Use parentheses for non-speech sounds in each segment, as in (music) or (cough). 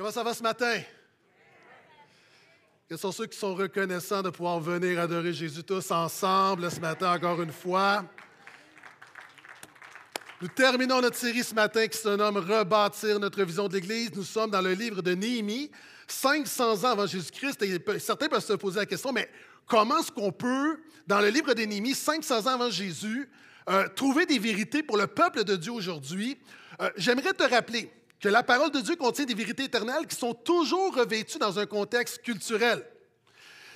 Comment ça va ce matin? Quels sont ceux qui sont reconnaissants de pouvoir venir adorer Jésus tous ensemble ce matin encore une fois? Nous terminons notre série ce matin qui se nomme Rebâtir notre vision de l'Église. Nous sommes dans le livre de Néhémie, 500 ans avant Jésus-Christ. Certains peuvent se poser la question, mais comment est-ce qu'on peut, dans le livre de Néhémie, 500 ans avant Jésus, euh, trouver des vérités pour le peuple de Dieu aujourd'hui? Euh, j'aimerais te rappeler que la parole de Dieu contient des vérités éternelles qui sont toujours revêtues dans un contexte culturel.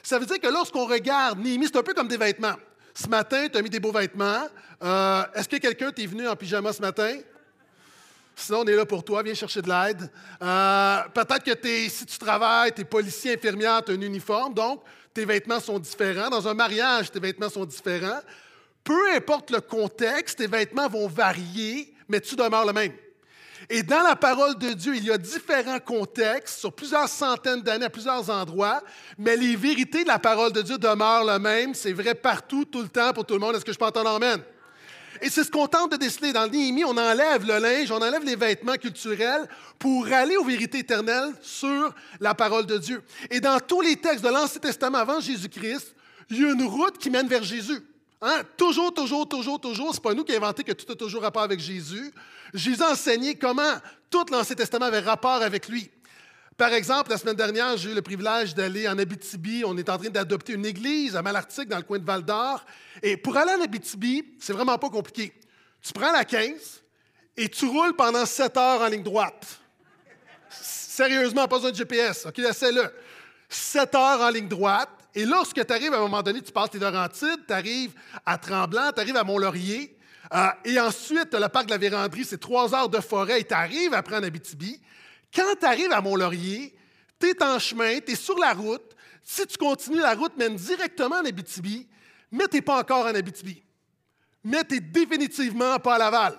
Ça veut dire que lorsqu'on regarde Néhémie, c'est un peu comme des vêtements. Ce matin, tu as mis des beaux vêtements. Euh, est-ce que quelqu'un t'est venu en pyjama ce matin? Sinon, on est là pour toi, viens chercher de l'aide. Euh, peut-être que si tu travailles, tu es policier, infirmière, tu as un uniforme, donc tes vêtements sont différents. Dans un mariage, tes vêtements sont différents. Peu importe le contexte, tes vêtements vont varier, mais tu demeures le même. Et dans la parole de Dieu, il y a différents contextes sur plusieurs centaines d'années à plusieurs endroits, mais les vérités de la parole de Dieu demeurent les mêmes. C'est vrai partout, tout le temps, pour tout le monde. Est-ce que je peux entendre Amen? Et c'est ce qu'on tente de déceler. Dans le Néhémie, on enlève le linge, on enlève les vêtements culturels pour aller aux vérités éternelles sur la parole de Dieu. Et dans tous les textes de l'Ancien Testament avant Jésus-Christ, il y a une route qui mène vers Jésus. Hein? Toujours, toujours, toujours, toujours. Ce n'est pas nous qui avons inventé que tout a toujours rapport avec Jésus. Jésus a enseigné comment tout l'Ancien Testament avait rapport avec lui. Par exemple, la semaine dernière, j'ai eu le privilège d'aller en Abitibi. On est en train d'adopter une église à Malartic, dans le coin de Val d'Or. Et pour aller en Abitibi, c'est vraiment pas compliqué. Tu prends la 15 et tu roules pendant 7 heures en ligne droite. Sérieusement, pas besoin de GPS. OK, essaie-le. 7 heures en ligne droite. Et lorsque tu arrives à un moment donné, tu passes les Laurentides, tu arrives à Tremblant, tu arrives à Mont-Laurier, euh, et ensuite, le parc de la Vérandrie, c'est trois heures de forêt, et tu arrives après en Abitibi. Quand tu arrives à Mont-Laurier, tu es en chemin, tu es sur la route. Si tu continues, la route mène directement en Abitibi, mais tu n'es pas encore en Abitibi. Mais tu n'es définitivement pas à Laval.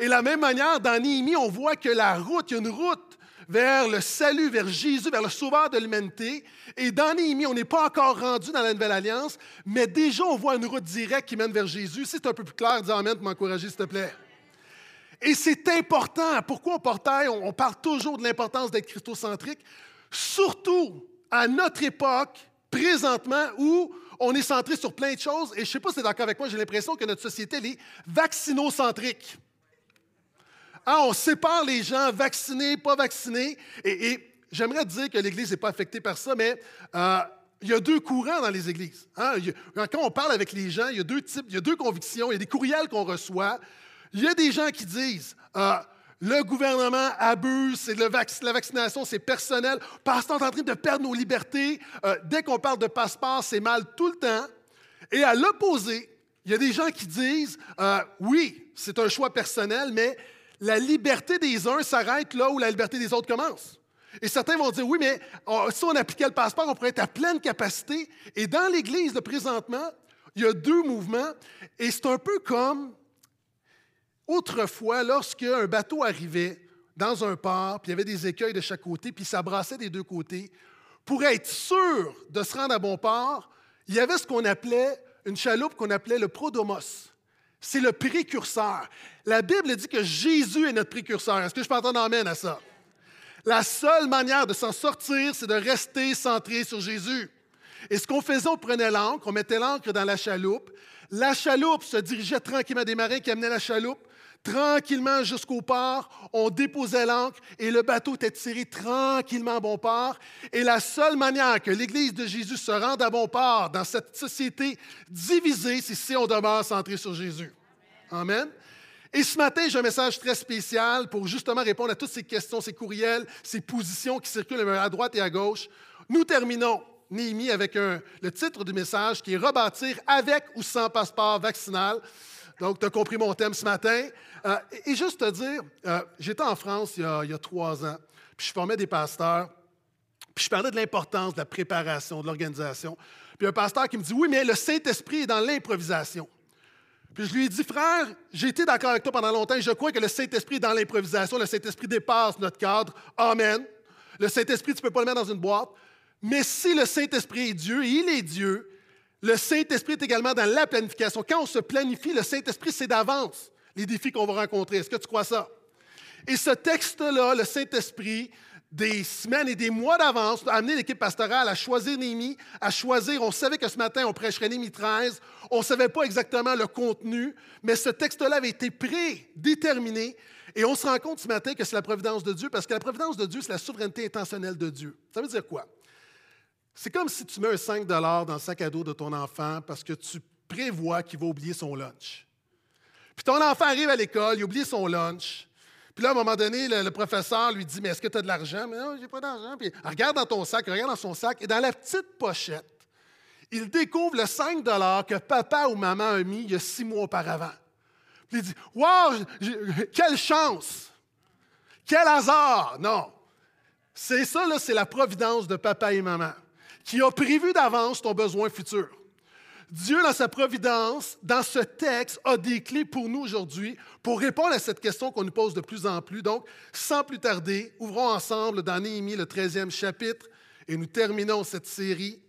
Et de la même manière, dans Néhémie, on voit que la route, il y a une route vers le salut, vers Jésus, vers le sauveur de l'humanité. Et dans Néhémie, on n'est pas encore rendu dans la Nouvelle Alliance, mais déjà, on voit une route directe qui mène vers Jésus. Si c'est un peu plus clair, dis Amen pour m'encourager, s'il te plaît. Et c'est important. Pourquoi au portail, on parle toujours de l'importance d'être christocentrique, surtout à notre époque, présentement, où on est centré sur plein de choses. Et je ne sais pas si tu es d'accord avec moi, j'ai l'impression que notre société elle est vaccinocentrique. Ah, on sépare les gens vaccinés, pas vaccinés. Et, j'aimerais dire que l'Église n'est pas affectée par ça, mais euh, il y a deux courants dans les églises. Hein. quand on parle avec les gens, il y a deux types, il y a deux convictions, il y a des courriels qu'on reçoit. Il y a des gens qui disent euh, le gouvernement abuse, la vaccination, c'est personnel. Est en train de perdre nos libertés. Euh, dès qu'on parle de passeport, c'est mal tout le temps. Et à l'opposé, il y a des gens qui disent oui, c'est un choix personnel, mais la liberté des uns s'arrête là où la liberté des autres commence. Et certains vont dire, oui, mais oh, si on appliquait le passeport, on pourrait être à pleine capacité. Et dans l'Église de présentement, il y a deux mouvements. Et c'est un peu comme autrefois, lorsqu'un bateau arrivait dans un port, puis il y avait des écueils de chaque côté, puis ça brassait des deux côtés. Pour être sûr de se rendre à bon port, il y avait ce qu'on appelait une chaloupe qu'on appelait le prodomos. C'est le précurseur. La Bible dit que Jésus est notre précurseur. Est-ce que je peux entendre amène à ça? La seule manière de s'en sortir, c'est de rester centré sur Jésus. Et ce qu'on faisait, on prenait l'encre, on mettait l'encre dans la chaloupe. La chaloupe se dirigeait tranquillement des marins qui amenaient la chaloupe tranquillement jusqu'au port, on déposait l'ancre et le bateau était tiré tranquillement à bon port. Et la seule manière que l'Église de Jésus se rende à bon port dans cette société divisée, c'est si on demeure centré sur Jésus. Amen. Et ce matin, j'ai un message très spécial pour justement répondre à toutes ces questions, ces courriels, ces positions qui circulent à droite et à gauche. Nous terminons Néhémie avec le titre du message qui est Rebâtir avec ou sans passeport vaccinal. Donc, tu as compris mon thème ce matin. Euh, et, juste te dire, euh, j'étais en France il y, a, trois ans, puis je formais des pasteurs, puis je parlais de l'importance de la préparation, de l'organisation. Puis un pasteur qui me dit, oui, mais le Saint-Esprit est dans l'improvisation. Puis je lui ai dit, frère, j'ai été d'accord avec toi pendant longtemps je crois que le Saint-Esprit est dans l'improvisation. Le Saint-Esprit dépasse notre cadre. Amen. Le Saint-Esprit, tu ne peux pas le mettre dans une boîte. Mais si le Saint-Esprit est Dieu, il est Dieu, le Saint-Esprit est également dans la planification. Quand on se planifie, le Saint-Esprit, c'est d'avance les défis qu'on va rencontrer. Est-ce que tu crois ça? Et ce texte-là, le Saint-Esprit, des semaines et des mois d'avance, a amené l'équipe pastorale à choisir Néhémie, à choisir. On savait que ce matin, on prêcherait Néhémie 13. On ne savait pas exactement le contenu, mais ce texte-là avait été prédéterminé. Et on se rend compte ce matin que c'est la providence de Dieu, parce que la providence de Dieu, c'est la souveraineté intentionnelle de Dieu. Ça veut dire quoi? C'est comme si tu mets un 5 dans le sac à dos de ton enfant parce que tu prévois qu'il va oublier son lunch. Puis ton enfant arrive à l'école, il oublie son lunch. Puis là, à un moment donné, le, professeur lui dit Mais est-ce que tu as de l'argent Mais non, j'ai pas d'argent. Puis regarde dans ton sac, regarde dans son sac, et dans la petite pochette, il découvre le 5 que papa ou maman a mis il y a six mois auparavant. Puis il dit Wow, quelle chance Quel hasard Non. C'est ça, là, c'est la providence de papa et maman qui a prévu d'avance ton besoin futur. Dieu, dans sa providence, dans ce texte, a des clés pour nous aujourd'hui pour répondre à cette question qu'on nous pose de plus en plus. Donc, sans plus tarder, ouvrons ensemble dans Néhémie le 13e chapitre et nous terminons cette série.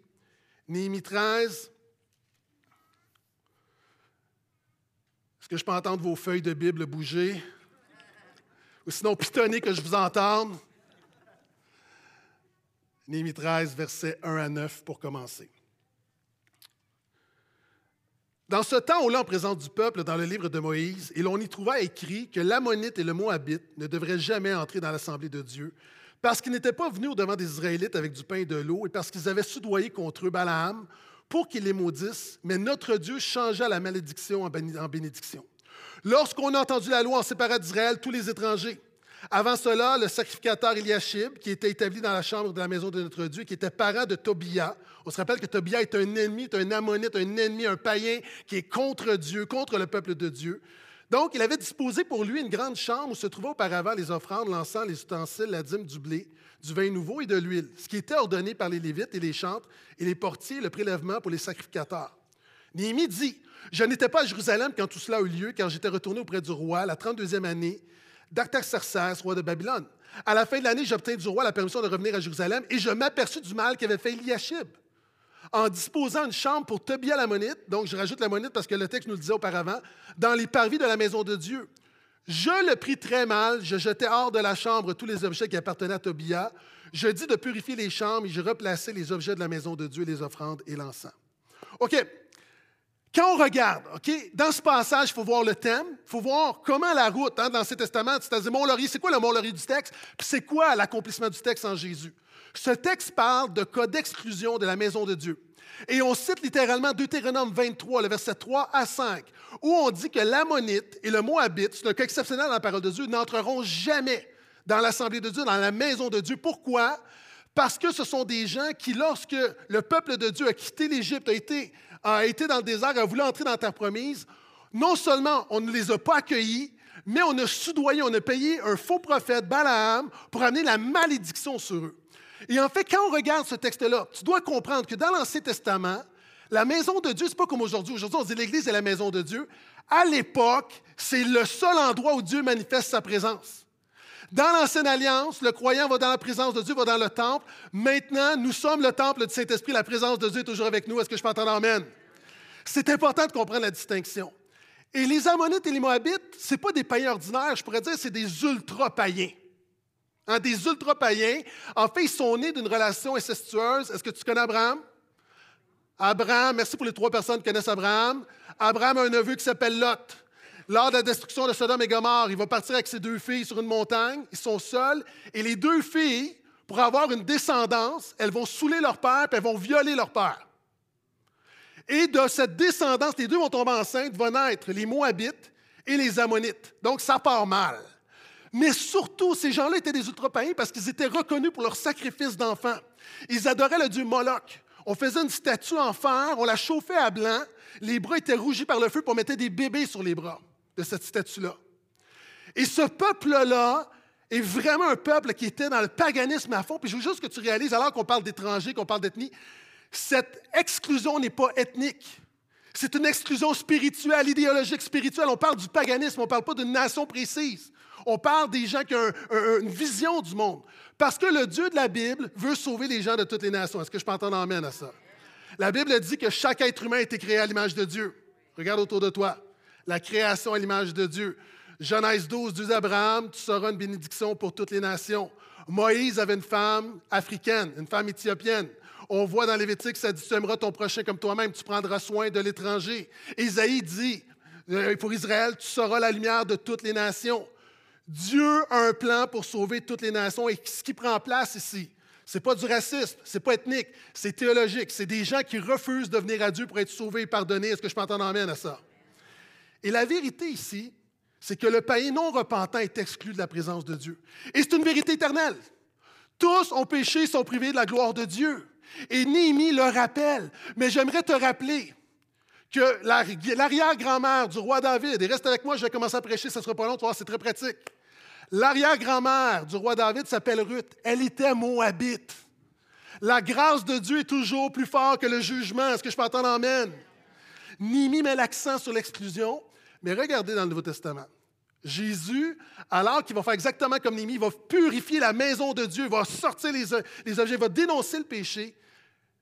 Néhémie 13. Est-ce que je peux entendre vos feuilles de Bible bouger? Ou sinon pitonner que je vous entende? Néhémie 13, versets 1 à 9 pour commencer. Dans ce temps au en présence du peuple dans le livre de Moïse, et l'on y trouva écrit que l'Ammonite et le Moabite ne devraient jamais entrer dans l'assemblée de Dieu, parce qu'ils n'étaient pas venus au devant des Israélites avec du pain et de l'eau, et parce qu'ils avaient soudoyé contre eux Balaam pour qu'ils les maudissent, mais notre Dieu changea la malédiction en bénédiction. Lorsqu'on a entendu la loi, on sépara d'Israël tous les étrangers. Avant cela, le sacrificateur Eliashib, qui était établi dans la chambre de la maison de notre Dieu, qui était parent de Tobia. On se rappelle que Tobia est un ennemi, un ammonite, un ennemi, un païen qui est contre Dieu, contre le peuple de Dieu. Donc, il avait disposé pour lui une grande chambre où se trouvaient auparavant les offrandes, l'encens, les ustensiles, la dîme du blé, du vin nouveau et de l'huile, ce qui était ordonné par les Lévites et les chantres et les portiers, le prélèvement pour les sacrificateurs. Néhémie dit Je n'étais pas à Jérusalem quand tout cela a eu lieu, car j'étais retourné auprès du roi la 32e année d'Artaxerxès, roi de Babylone. À la fin de l'année, j'obtins du roi la permission de revenir à Jérusalem et je m'aperçus du mal qu'avait fait Eliashib en disposant une chambre pour Tobia l'ammonite, donc je rajoute l'ammonite parce que le texte nous le disait auparavant, dans les parvis de la maison de Dieu. Je le pris très mal, je jetai hors de la chambre tous les objets qui appartenaient à Tobia. Je dis de purifier les chambres et je replaçai les objets de la maison de Dieu, les offrandes et l'encens. OK, quand on regarde, OK, dans ce passage, il faut voir le thème, il faut voir comment la route hein, dans ces testaments, c'est-à-dire Mont-Laurier, c'est quoi le Mont-Laurier du texte, puis c'est quoi l'accomplissement du texte en Jésus? Ce texte parle de cas d'exclusion de la maison de Dieu. Et on cite littéralement Deutéronome 23, le verset 3 à 5, où on dit que l'Ammonite et le Moabite, c'est un cas exceptionnel dans la parole de Dieu, n'entreront jamais dans l'assemblée de Dieu, dans la maison de Dieu. Pourquoi? Parce que ce sont des gens qui, lorsque le peuple de Dieu a quitté l'Égypte, a été a été dans le désert, a voulu entrer dans la terre promise, non seulement on ne les a pas accueillis, mais on a soudoyé, on a payé un faux prophète, Balaam, pour amener la malédiction sur eux. Et en fait, quand on regarde ce texte-là, tu dois comprendre que dans l'Ancien Testament, la maison de Dieu, ce n'est pas comme aujourd'hui. Aujourd'hui, on dit l'Église est la maison de Dieu. À l'époque, c'est le seul endroit où Dieu manifeste sa présence. Dans l'Ancienne Alliance, le croyant va dans la présence de Dieu, va dans le temple. Maintenant, nous sommes le temple du Saint-Esprit. La présence de Dieu est toujours avec nous. Est-ce que je peux entendre Amen? C'est important de comprendre la distinction. Et les Ammonites et les Moabites, ce pas des païens ordinaires, je pourrais dire, c'est des ultra-païens. Hein, des ultra-païens. En fait, ils sont nés d'une relation incestueuse. Est-ce que tu connais Abraham? Abraham, merci pour les trois personnes qui connaissent Abraham. Abraham a un neveu qui s'appelle Lot. Lors de la destruction de Sodome et Gomorre, il va partir avec ses deux filles sur une montagne. Ils sont seuls. Et les deux filles, pour avoir une descendance, elles vont saouler leur père et elles vont violer leur père. Et de cette descendance, les deux vont tomber enceintes, vont naître les Moabites et les Ammonites. Donc, ça part mal. Mais surtout, ces gens-là étaient des ultra-païens parce qu'ils étaient reconnus pour leur sacrifice d'enfants. Ils adoraient le dieu Moloch. On faisait une statue en fer, on la chauffait à blanc, les bras étaient rougis par le feu, pour mettre des bébés sur les bras de cette statue-là. Et ce peuple-là est vraiment un peuple qui était dans le paganisme à fond. Puis je veux juste que tu réalises, alors qu'on parle d'étrangers, qu'on parle d'ethnie, cette exclusion n'est pas ethnique. C'est une exclusion spirituelle, idéologique, spirituelle. On parle du paganisme, on ne parle pas d'une nation précise. On parle des gens qui ont une vision du monde. Parce que le Dieu de la Bible veut sauver les gens de toutes les nations. Est-ce que je peux entendre amène à ça? La Bible dit que chaque être humain a été créé à l'image de Dieu. Regarde autour de toi la création à l'image de Dieu. Genèse 12, 12 Abraham, tu seras une bénédiction pour toutes les nations. Moïse avait une femme africaine, une femme éthiopienne. On voit dans Lévitique, ça dit, tu aimeras ton prochain comme toi-même, tu prendras soin de l'étranger. Isaïe dit, euh, pour Israël, tu seras la lumière de toutes les nations. Dieu a un plan pour sauver toutes les nations et ce qui prend place ici, ce n'est pas du racisme, ce n'est pas ethnique, c'est théologique. C'est des gens qui refusent de venir à Dieu pour être sauvés et pardonnés. Est-ce que je peux entendre amène à ça? Et la vérité ici, c'est que le païen non repentant est exclu de la présence de Dieu. Et c'est une vérité éternelle. Tous ont péché, sont privés de la gloire de Dieu. Et Néhémie le rappelle. Mais j'aimerais te rappeler que l'arrière-grand-mère du roi David, et reste avec moi, je vais commencer à prêcher, ça ne sera pas long, tu c'est très pratique. L'arrière-grand-mère du roi David s'appelle Ruth. Elle était moabite. La grâce de Dieu est toujours plus forte que le jugement. Est-ce que je peux entendre amène? Nimi met l'accent sur l'exclusion, mais regardez dans le Nouveau Testament. Jésus, alors qu'il va faire exactement comme Nimi, il va purifier la maison de Dieu, il va sortir les, les objets, il va dénoncer le péché.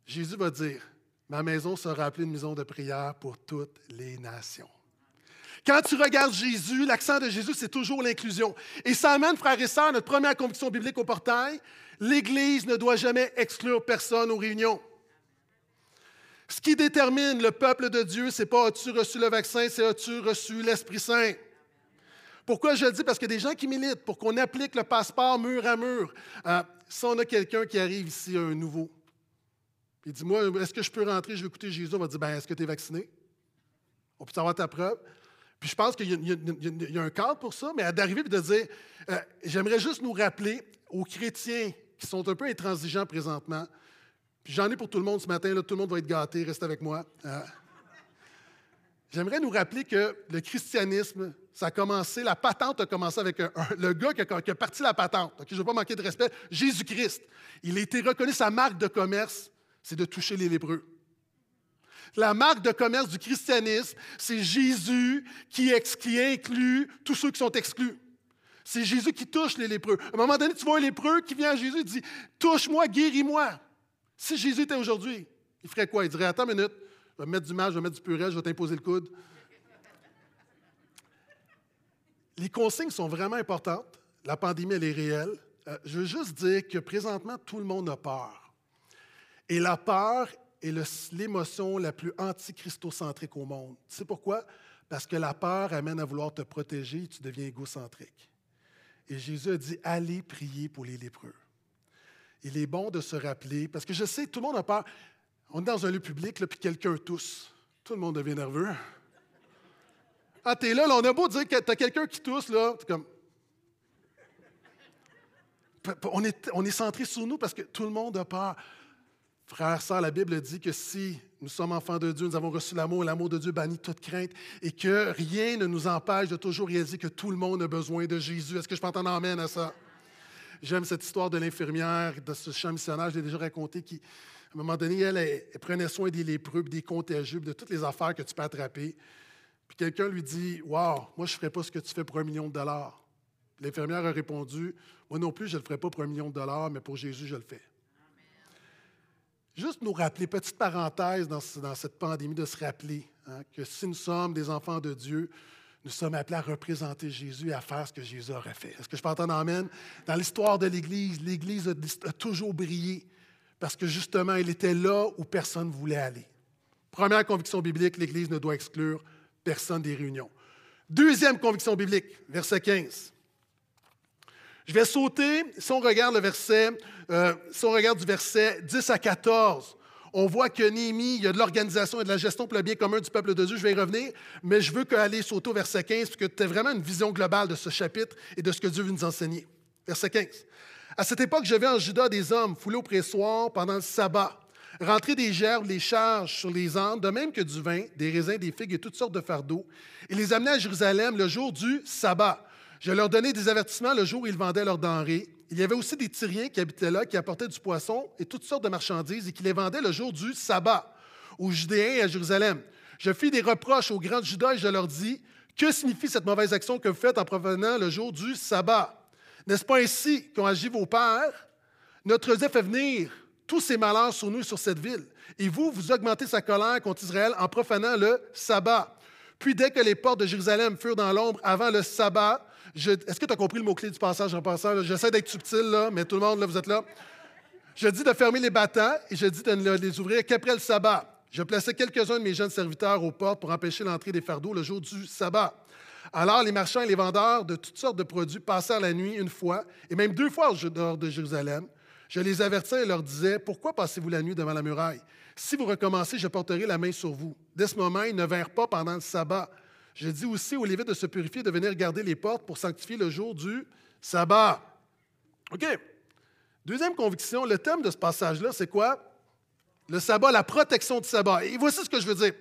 Jésus va dire Ma maison sera appelée une maison de prière pour toutes les nations. Quand tu regardes Jésus, l'accent de Jésus, c'est toujours l'inclusion. Et ça amène, frères et sœurs, notre première conviction biblique au portail. L'Église ne doit jamais exclure personne aux réunions. Ce qui détermine le peuple de Dieu, ce n'est pas as-tu reçu le vaccin, c'est as-tu reçu l'Esprit Saint. Pourquoi je le dis? Parce qu'il y des gens qui militent pour qu'on applique le passeport mur à mur. Euh, si on a quelqu'un qui arrive ici, un nouveau, il dit Moi, est-ce que je peux rentrer, je vais écouter Jésus? On va dire ben, Est-ce que tu es vacciné? On peut savoir ta preuve. Puis je pense qu'il y, a un cadre pour ça, mais d'arriver et de dire, euh, j'aimerais juste nous rappeler aux chrétiens qui sont un peu intransigeants présentement, puis j'en ai pour tout le monde ce matin, tout le monde va être gâté, reste avec moi. Euh, j'aimerais nous rappeler que le christianisme, ça a commencé, la patente a commencé avec le gars qui a, parti la patente. je ne veux pas manquer de respect, Jésus-Christ. Il a été reconnu, sa marque de commerce, c'est de toucher les lépreux. La marque de commerce du christianisme, c'est Jésus qui, inclut tous ceux qui sont exclus. C'est Jésus qui touche les lépreux. À un moment donné, tu vois un lépreux qui vient à Jésus et dit Touche-moi, guéris-moi. Si Jésus était aujourd'hui, il ferait quoi? Il dirait Attends une minute, je vais mettre du mal, je vais mettre du purée, je vais t'imposer le coude. Les consignes sont vraiment importantes. La pandémie, elle est réelle. Euh, je veux juste dire que présentement, tout le monde a peur. Et la peur est l'émotion la plus antichristocentrique au monde. Tu sais pourquoi? Parce que la peur amène à vouloir te protéger et tu deviens égocentrique. Et Jésus a dit Allez prier pour les lépreux. Il est bon de se rappeler, parce que je sais, tout le monde a peur. On est dans un lieu public, là, puis quelqu'un tousse. Tout le monde devient nerveux. Ah, t'es là, là, on a beau dire que t'as quelqu'un qui tousse, là. On est, on est centré sur nous parce que tout le monde a peur. Frère, sœurs, la Bible dit que si nous sommes enfants de Dieu, nous avons reçu l'amour, l'amour de Dieu bannit toute crainte, et que rien ne nous empêche de toujours réaliser que tout le monde a besoin de Jésus. Est-ce que je peux entendre amène à ça? J'aime cette histoire de l'infirmière, de ce chant missionnaire, je l'ai déjà raconté, qui, à un moment donné, elle, prenait soin des lépreux, des contagieux, de toutes les affaires que tu peux attraper. Puis quelqu'un lui dit Waouh, moi, je ne ferais pas ce que tu fais pour un million de dollars. L'infirmière a répondu Moi non plus, je ne le ferai pas pour un million de dollars, mais pour Jésus, je le fais. Juste nous rappeler, petite parenthèse dans, cette pandémie, de se rappeler hein, que si nous sommes des enfants de Dieu, nous sommes appelés à représenter Jésus et à faire ce que Jésus aurait fait. Est-ce que je peux entendre Amen? Dans l'histoire de l'Église, l'Église a, toujours brillé parce que justement, elle était là où personne ne voulait aller. Première conviction biblique, l'Église ne doit exclure personne des réunions. Deuxième conviction biblique, verset 15. Je vais sauter, si on regarde le verset, euh, si on regarde du verset 10 à 14, on voit que Néhémie, il y a de l'organisation et de la gestion pour le bien commun du peuple de Dieu. Je vais y revenir, mais je veux aller sauter au verset 15, parce que tu as vraiment une vision globale de ce chapitre et de ce que Dieu veut nous enseigner. Verset 15. À cette époque, je en Juda des hommes foulés au pressoir pendant le sabbat, rentrer des gerbes, les charges sur les ânes, de même que du vin, des raisins, des figues et toutes sortes de fardeaux, et les amener à Jérusalem le jour du sabbat je leur donnais des avertissements le jour où ils vendaient leurs denrées. Il y avait aussi des Tyriens qui habitaient là, qui apportaient du poisson et toutes sortes de marchandises et qui les vendaient le jour du sabbat aux Judéens et à Jérusalem. Je fis des reproches aux grands de Juda et je leur dis Que signifie cette mauvaise action que vous faites en provenant le jour du sabbat? N'est-ce pas ainsi qu'ont agi vos pères? Notre Dieu fait venir tous ces malheurs sur nous et sur cette ville. Et vous, vous augmentez sa colère contre Israël en profanant le sabbat. Puis dès que les portes de Jérusalem furent dans l'ombre avant le sabbat, Est-ce que tu as compris le mot-clé du passage en passant? J'essaie d'être subtil, là, mais tout le monde, là, vous êtes là. Je dis de fermer les battants et je dis de ne les ouvrir qu'après le sabbat. Je plaçais quelques-uns de mes jeunes serviteurs aux portes pour empêcher l'entrée des fardeaux le jour du sabbat. Alors les marchands et les vendeurs de toutes sortes de produits passèrent la nuit une fois et même deux fois au dehors de Jérusalem. Je les avertis et leur disais, Pourquoi passez-vous la nuit devant la muraille? Si vous recommencez, je porterai la main sur vous. Dès ce moment, ils ne vinrent pas pendant le sabbat. Je dis aussi aux Lévites de se purifier, de venir garder les portes pour sanctifier le jour du sabbat. OK. Deuxième conviction, le thème de ce passage-là, c'est quoi? Le sabbat, la protection du sabbat. Et voici ce que je veux dire.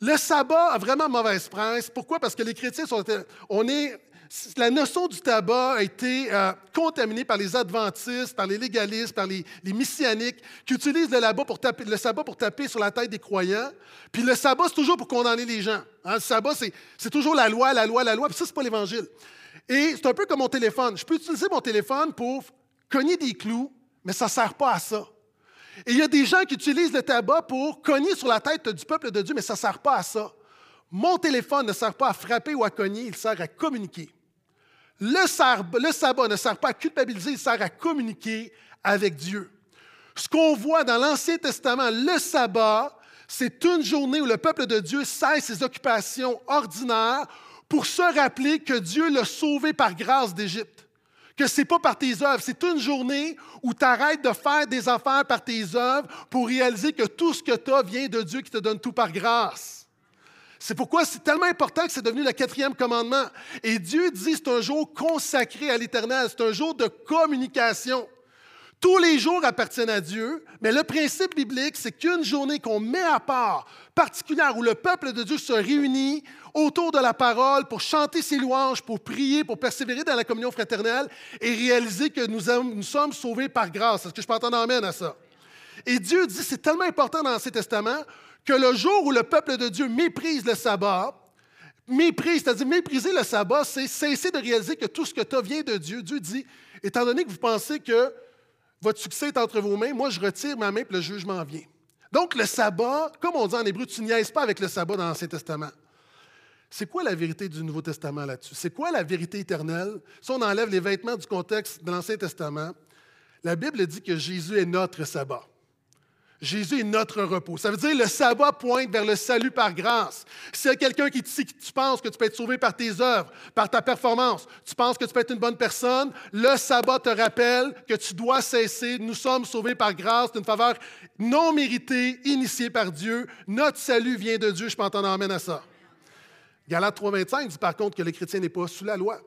Le sabbat a vraiment mauvaise presse. Pourquoi? Parce que les chrétiens sont. On est, la notion du tabac a été euh, contaminée par les adventistes, par les légalistes, par les, les messianiques, qui utilisent le, sabbat pour taper sur la tête des croyants. Puis le sabbat, c'est toujours pour condamner les gens. Hein. Le sabbat, c'est toujours la loi, la loi, la loi. Puis ça, c'est pas l'Évangile. Et c'est un peu comme mon téléphone. Je peux utiliser mon téléphone pour cogner des clous, mais ça ne sert pas à ça. Et il y a des gens qui utilisent le tabac pour cogner sur la tête du peuple de Dieu, mais ça ne sert pas à ça. Mon téléphone ne sert pas à frapper ou à cogner, il sert à communiquer. Le, sabbat ne sert pas à culpabiliser, il sert à communiquer avec Dieu. Ce qu'on voit dans l'Ancien Testament, le sabbat, c'est une journée où le peuple de Dieu cesse ses occupations ordinaires pour se rappeler que Dieu l'a sauvé par grâce d'Égypte que ce n'est pas par tes œuvres. C'est une journée où tu arrêtes de faire des affaires par tes œuvres pour réaliser que tout ce que tu as vient de Dieu qui te donne tout par grâce. C'est pourquoi c'est tellement important que c'est devenu le quatrième commandement. Et Dieu dit c'est un jour consacré à l'Éternel, c'est un jour de communication. Tous les jours appartiennent à Dieu, mais le principe biblique, c'est qu'une journée qu'on met à part, particulière, où le peuple de Dieu se réunit autour de la parole pour chanter ses louanges, pour prier, pour persévérer dans la communion fraternelle et réaliser que nous, sommes sauvés par grâce. Est-ce que je peux entendre amène à ça? Et Dieu dit, c'est tellement important dans l'Ancien Testament que le jour où le peuple de Dieu méprise le sabbat, méprise, c'est-à-dire mépriser le sabbat, c'est cesser de réaliser que tout ce que tu as vient de Dieu. Dieu dit, étant donné que vous pensez que votre succès est entre vos mains, moi je retire ma main et le jugement vient. Donc le sabbat, comme on dit en hébreu, tu niaises pas avec le sabbat dans l'Ancien Testament. C'est quoi la vérité du Nouveau Testament là-dessus? C'est quoi la vérité éternelle? Si on enlève les vêtements du contexte de l'Ancien Testament, la Bible dit que Jésus est notre sabbat. Jésus est notre repos. Ça veut dire le sabbat pointe vers le salut par grâce. Si quelqu'un qui te dit que tu penses que tu peux être sauvé par tes œuvres, par ta performance, tu penses que tu peux être une bonne personne, le sabbat te rappelle que tu dois cesser. Nous sommes sauvés par grâce d'une faveur non méritée, initiée par Dieu. Notre salut vient de Dieu. Je peux entendre amène à ça. Galates 3.25 dit par contre que le chrétien n'est pas sous la loi.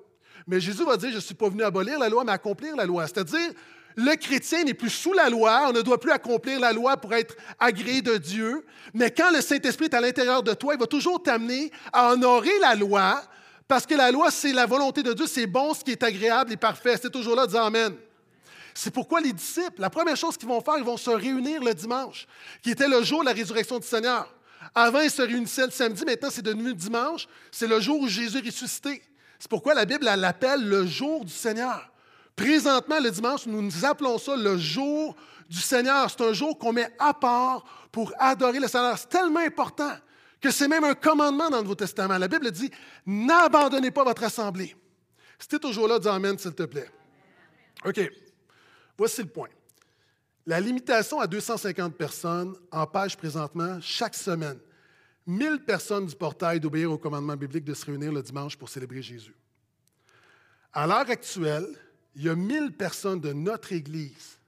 Mais Jésus va dire, je ne suis pas venu abolir la loi, mais accomplir la loi. C'est-à-dire, le chrétien n'est plus sous la loi, on ne doit plus accomplir la loi pour être agréé de Dieu, mais quand le Saint-Esprit est à l'intérieur de toi, il va toujours t'amener à honorer la loi, parce que la loi, c'est la volonté de Dieu, c'est bon, ce qui est agréable et parfait. C'est toujours là, dis Amen. C'est pourquoi les disciples, la première chose qu'ils vont faire, ils vont se réunir le dimanche, qui était le jour de la résurrection du Seigneur. Avant, ils se réunissaient le samedi, maintenant c'est devenu dimanche, c'est le jour où Jésus est ressuscité. C'est pourquoi la Bible l'appelle le jour du Seigneur. Présentement, le dimanche, nous appelons ça le jour du Seigneur. C'est un jour qu'on met à part pour adorer le Seigneur. C'est tellement important que c'est même un commandement dans le Nouveau Testament. La Bible dit N'abandonnez pas votre assemblée. C'était toujours là, dis Amen, s'il te plaît. OK. Voici le point. La limitation à 250 personnes empêche présentement, chaque semaine, 1000 personnes du portail d'obéir au commandement biblique de se réunir le dimanche pour célébrer Jésus. À l'heure actuelle, il y a 1000 personnes de notre Église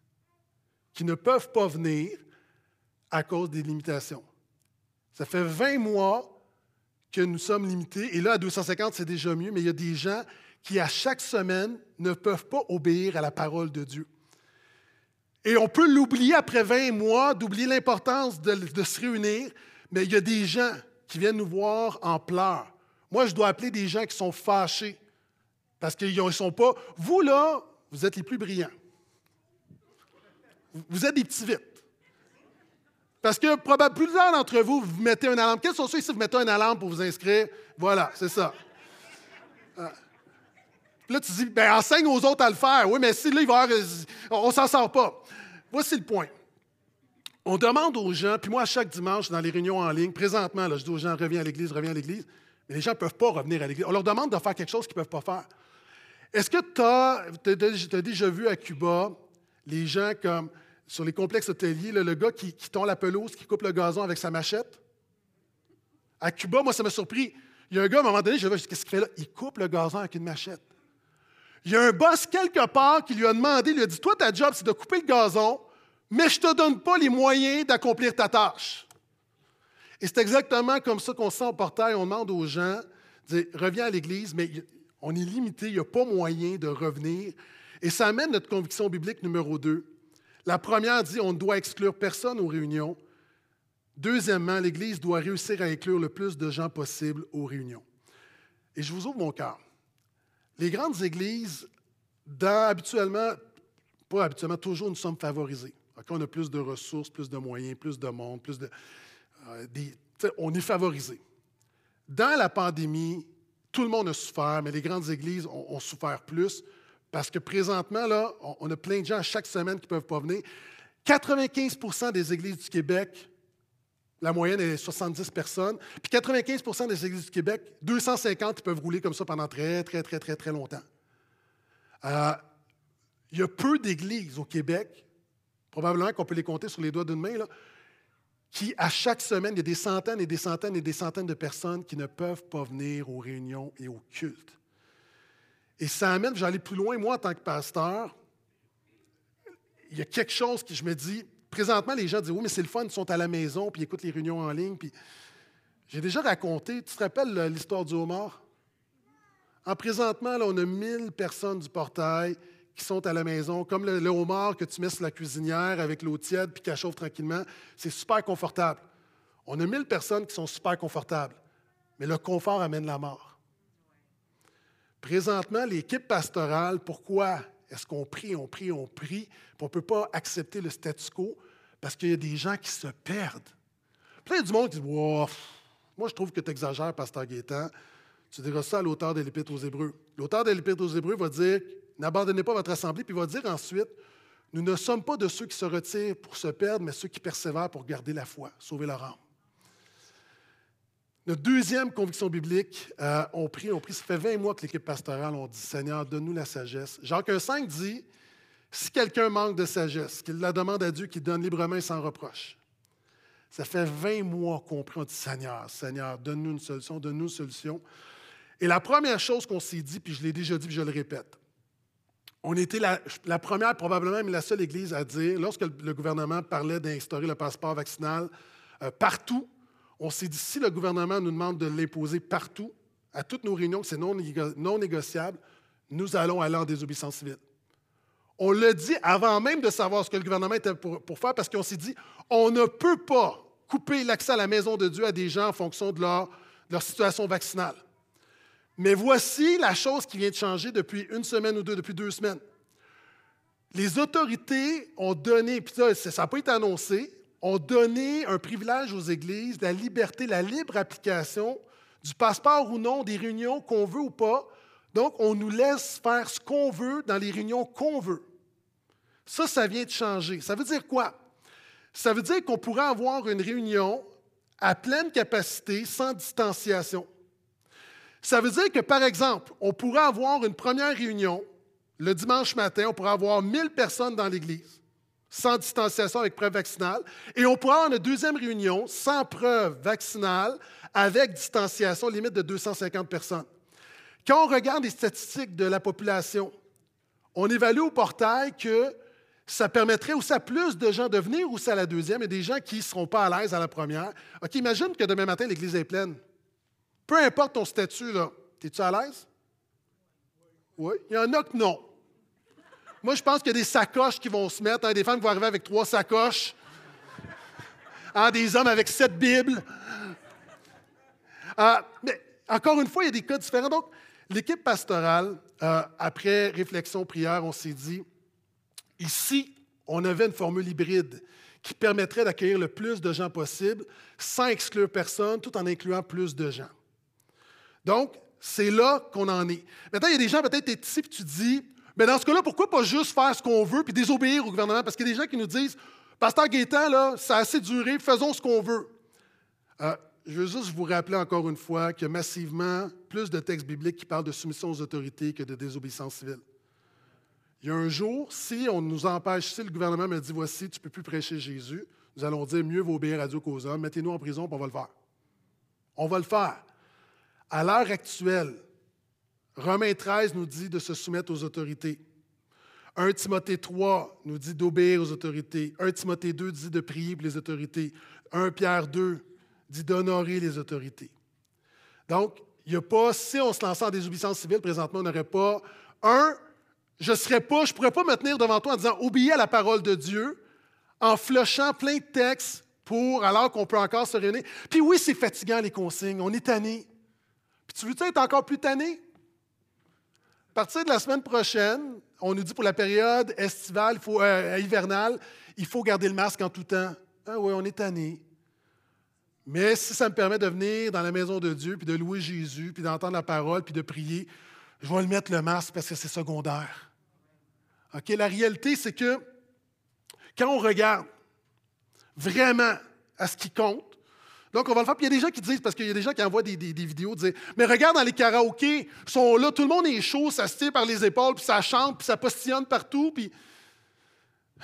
qui ne peuvent pas venir à cause des limitations. Ça fait 20 mois que nous sommes limités, et là, à 250, c'est déjà mieux, mais il y a des gens qui, à chaque semaine, ne peuvent pas obéir à la parole de Dieu. Et on peut l'oublier après 20 mois, d'oublier l'importance de, de, se réunir, mais il y a des gens qui viennent nous voir en pleurs. Moi, je dois appeler des gens qui sont fâchés parce qu'ils ne sont pas. Vous, là, vous êtes les plus brillants. Vous êtes des petits vites. Parce que probablement plusieurs d'entre vous, vous mettez un alarme. Quels sont ceux ici vous mettez un alarme pour vous inscrire? Voilà, c'est ça. Ah. Là, tu dis, ben, enseigne aux autres à le faire. Oui, mais si là, il va avoir, on ne s'en sort pas. Voici le point. On demande aux gens, puis moi, chaque dimanche, dans les réunions en ligne, présentement, là, je dis aux gens, reviens à l'Église, reviens à l'Église, mais les gens ne peuvent pas revenir à l'Église. On leur demande de faire quelque chose qu'ils ne peuvent pas faire. Est-ce que tu as, déjà vu à Cuba les gens comme sur les complexes hôteliers, le gars qui, qui tond la pelouse, qui coupe le gazon avec sa machette? À Cuba, moi, ça m'a surpris. Il y a un gars, à un moment donné, je dis, qu'est-ce qu'il fait là? Il coupe le gazon avec une machette. Il y a un boss quelque part qui lui a demandé, il lui a dit, toi, ta job, c'est de couper le gazon, mais je ne te donne pas les moyens d'accomplir ta tâche. Et c'est exactement comme ça qu'on sent au portail. On demande aux gens, reviens à l'Église, mais on est limité, il n'y a pas moyen de revenir. Et ça amène notre conviction biblique numéro deux. La première dit, on ne doit exclure personne aux réunions. Deuxièmement, l'Église doit réussir à inclure le plus de gens possible aux réunions. Et je vous ouvre mon cœur. Les grandes églises, habituellement, pas habituellement, toujours nous sommes favorisés. on a plus de ressources, plus de moyens, plus de monde, plus de. Euh, on est favorisé. Dans la pandémie, tout le monde a souffert, mais les grandes églises ont, souffert plus parce que présentement, là, on, a plein de gens chaque semaine qui ne peuvent pas venir. 95% des églises du Québec la moyenne est 70 personnes. Puis 95% des églises du Québec, 250 peuvent rouler comme ça pendant très, très, très, très, très longtemps. Euh, il y a peu d'églises au Québec, probablement qu'on peut les compter sur les doigts d'une main, là, qui, à chaque semaine, il y a des centaines et des centaines et des centaines de personnes qui ne peuvent pas venir aux réunions et aux cultes. Et ça amène, j'allais plus loin, moi, en tant que pasteur, il y a quelque chose qui, je me dis, présentement, les gens disent Oui, mais c'est le fun, ils sont à la maison, puis ils écoutent les réunions en ligne. Puis... J'ai déjà raconté, tu te rappelles l'histoire du homard? En présentement, là, on a 1000 personnes du portail qui sont à la maison, comme le, homard que tu mets sur la cuisinière avec l'eau tiède puis qui chauffe tranquillement. C'est super confortable. On a 1000 personnes qui sont super confortables, mais le confort amène la mort. Présentement, l'équipe pastorale, pourquoi est-ce qu'on prie, on prie, on prie, puis on ne peut pas accepter le statu quo? Parce qu'il y a des gens qui se perdent. Plein du monde qui dit Moi, je trouve que tu exagères, Pasteur Gaétan. Tu diras ça à l'auteur de l'Épître aux Hébreux. L'auteur de l'Épître aux Hébreux va dire N'abandonnez pas votre assemblée, puis il va dire ensuite Nous ne sommes pas de ceux qui se retirent pour se perdre, mais ceux qui persévèrent pour garder la foi, sauver leur âme. Notre deuxième conviction biblique, euh, on prie, on prie. Ça fait 20 mois que l'équipe pastorale, on dit Seigneur, donne-nous la sagesse. Jacques 5 dit Si quelqu'un manque de sagesse, qu'il la demande à Dieu, qu'il donne librement et sans reproche. Ça fait 20 mois qu'on prie, on dit Seigneur, Seigneur, donne-nous une solution, donne-nous une solution. Et la première chose qu'on s'est dit, puis je l'ai déjà dit, puis je le répète, on était la, première, probablement, mais la seule Église à dire, lorsque le, gouvernement parlait d'instaurer le passeport vaccinal euh, partout, on s'est dit, si le gouvernement nous demande de l'imposer partout, à toutes nos réunions, c'est non, négociable, nous allons aller en désobéissance civile. On l'a dit avant même de savoir ce que le gouvernement était pour, faire, parce qu'on s'est dit, on ne peut pas couper l'accès à la maison de Dieu à des gens en fonction de leur, situation vaccinale. Mais voici la chose qui vient de changer depuis une semaine ou deux, depuis deux semaines. Les autorités ont donné, puis ça n'a pas été annoncé, ont donné un privilège aux églises, la liberté, la libre application du passeport ou non, des réunions qu'on veut ou pas. Donc, on nous laisse faire ce qu'on veut dans les réunions qu'on veut. Ça, ça vient de changer. Ça veut dire quoi? Ça veut dire qu'on pourrait avoir une réunion à pleine capacité sans distanciation. Ça veut dire que, par exemple, on pourrait avoir une première réunion le dimanche matin, on pourrait avoir 1000 personnes dans l'église sans distanciation avec preuve vaccinale. Et on pourra avoir une deuxième réunion sans preuve vaccinale avec distanciation limite de 250 personnes. Quand on regarde les statistiques de la population, on évalue au portail que ça permettrait aussi à plus de gens de venir aussi à la deuxième et des gens qui ne seront pas à l'aise à la première. OK, imagine que demain matin, l'église est pleine. Peu importe ton statut, là, es-tu à l'aise? Oui. Il y en a que non. Moi, je pense qu'il y a des sacoches qui vont se mettre, hein, des femmes qui vont arriver avec trois sacoches, hein, des hommes avec sept Bibles. Euh, mais encore une fois, il y a des cas différents. Donc, l'équipe pastorale, euh, après réflexion, prière, on s'est dit, ici, on avait une formule hybride qui permettrait d'accueillir le plus de gens possible sans exclure personne, tout en incluant plus de gens. Donc, c'est là qu'on en est. Maintenant, il y a des gens, peut-être, tu es ici et tu dis, mais dans ce cas-là, pourquoi pas juste faire ce qu'on veut puis désobéir au gouvernement? Parce qu'il y a des gens qui nous disent Pasteur Gaétan, là, ça a assez duré, faisons ce qu'on veut. Euh, je veux juste vous rappeler encore une fois qu'il y a massivement plus de textes bibliques qui parlent de soumission aux autorités que de désobéissance civile. Il y a un jour, si on nous empêche, si le gouvernement me dit voici, tu ne peux plus prêcher Jésus, nous allons dire mieux vaut obéir à Dieu qu'aux hommes, mettez-nous en prison, puis on va le faire. On va le faire. À l'heure actuelle, Romains 13 nous dit de se soumettre aux autorités. 1 Timothée 3 nous dit d'obéir aux autorités. 1 Timothée 2 dit de prier pour les autorités. 1 Pierre 2 dit d'honorer les autorités. Donc, il n'y a pas, si on se lançait en désobéissance civile présentement, on n'aurait pas, un, je serais pas, je ne pourrais pas me tenir devant toi en disant obéis à la parole de Dieu, en flushant plein de textes pour, alors qu'on peut encore se réunir. Puis oui, c'est fatigant les consignes, on est tanné. Puis tu veux être encore plus tanné? À partir de la semaine prochaine, on nous dit pour la période estivale, euh, hivernale, il faut garder le masque en tout temps. Ah oui, on est tanné. Mais si ça me permet de venir dans la maison de Dieu, puis de louer Jésus, puis d'entendre la parole, puis de prier, je vais le mettre le masque parce que c'est secondaire. OK? La réalité, c'est que quand on regarde vraiment à ce qui compte, donc on va le faire. Puis il y a des gens qui disent, parce qu'il y a des gens qui envoient des, vidéos, disent Mais regarde dans les karaokés, ils sont là, tout le monde est chaud, ça se tire par les épaules, puis ça chante, puis ça postillonne partout, puis. (sighs)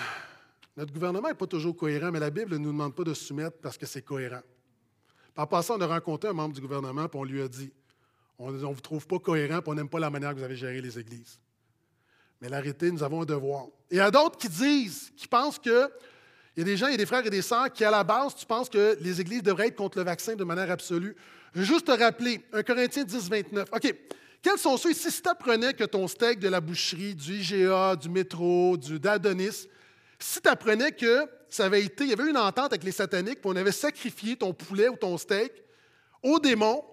Notre gouvernement n'est pas toujours cohérent, mais la Bible ne nous demande pas de se soumettre parce que c'est cohérent. En passant, on a rencontré un membre du gouvernement, puis on lui a dit On ne vous trouve pas cohérent, puis on n'aime pas la manière que vous avez géré les églises. Mais l'arrêté, nous avons un devoir. Et il y a d'autres qui disent, qui pensent que. Il y a des gens, il y a des frères et des sœurs qui, à la base, tu penses que les églises devraient être contre le vaccin de manière absolue. Je veux juste te rappeler, 1 Corinthiens 10, 29. OK. Quels sont ceux si tu apprenais que ton steak de la boucherie, du IGA, du métro, du d'Adonis, si tu apprenais que ça avait été, il y avait une entente avec les sataniques, puis on avait sacrifié ton poulet ou ton steak au démon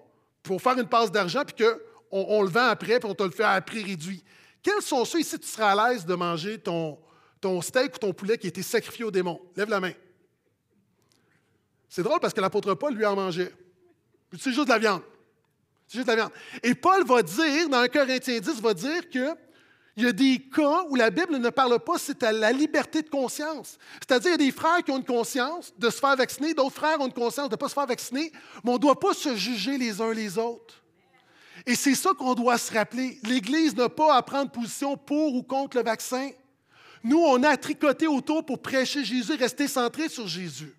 pour faire une passe d'argent, puis qu'on on le vend après, puis on te le fait à prix réduit. Quels sont ceux ici, tu serais à l'aise de manger ton, ton steak ou ton poulet qui a été sacrifié au démon? Lève la main. C'est drôle parce que l'apôtre Paul lui en mangeait. C'est juste de la viande. C'est juste de la viande. Et Paul va dire, dans 1 Corinthiens 10, va dire que il y a des cas où la Bible ne parle pas, c'est à la liberté de conscience. C'est-à-dire, il y a des frères qui ont une conscience de se faire vacciner, d'autres frères ont une conscience de ne pas se faire vacciner, mais on ne doit pas se juger les uns les autres. Et c'est ça qu'on doit se rappeler. L'Église n'a pas à prendre position pour ou contre le vaccin. Nous, on a à tricoter autour pour prêcher Jésus, rester centré sur Jésus.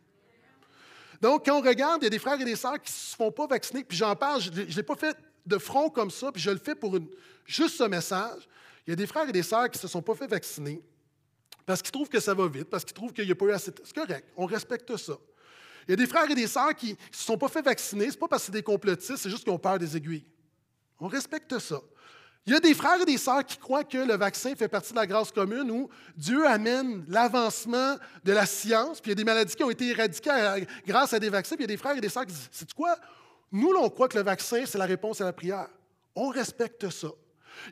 Donc, quand on regarde, il y a des frères et des sœurs qui ne se font pas vacciner, puis j'en parle, je ne l'ai pas fait de front comme ça, puis je le fais pour juste ce message. Il y a des frères et des sœurs qui ne se sont pas fait vacciner parce qu'ils trouvent que ça va vite, parce qu'ils trouvent qu'il n'y a pas eu assez. C'est correct, on respecte ça. Il y a des frères et des sœurs qui ne se sont pas fait vacciner, ce n'est pas parce que c'est des complotistes, c'est juste qu'ils ont peur des aiguilles. On respecte ça. Il y a des frères et des sœurs qui croient que le vaccin fait partie de la grâce commune où Dieu amène l'avancement de la science, puis il y a des maladies qui ont été éradiquées grâce à des vaccins, puis il y a des frères et des sœurs qui disent C'est quoi? Nous, on croit que le vaccin, c'est la réponse à la prière. On respecte ça.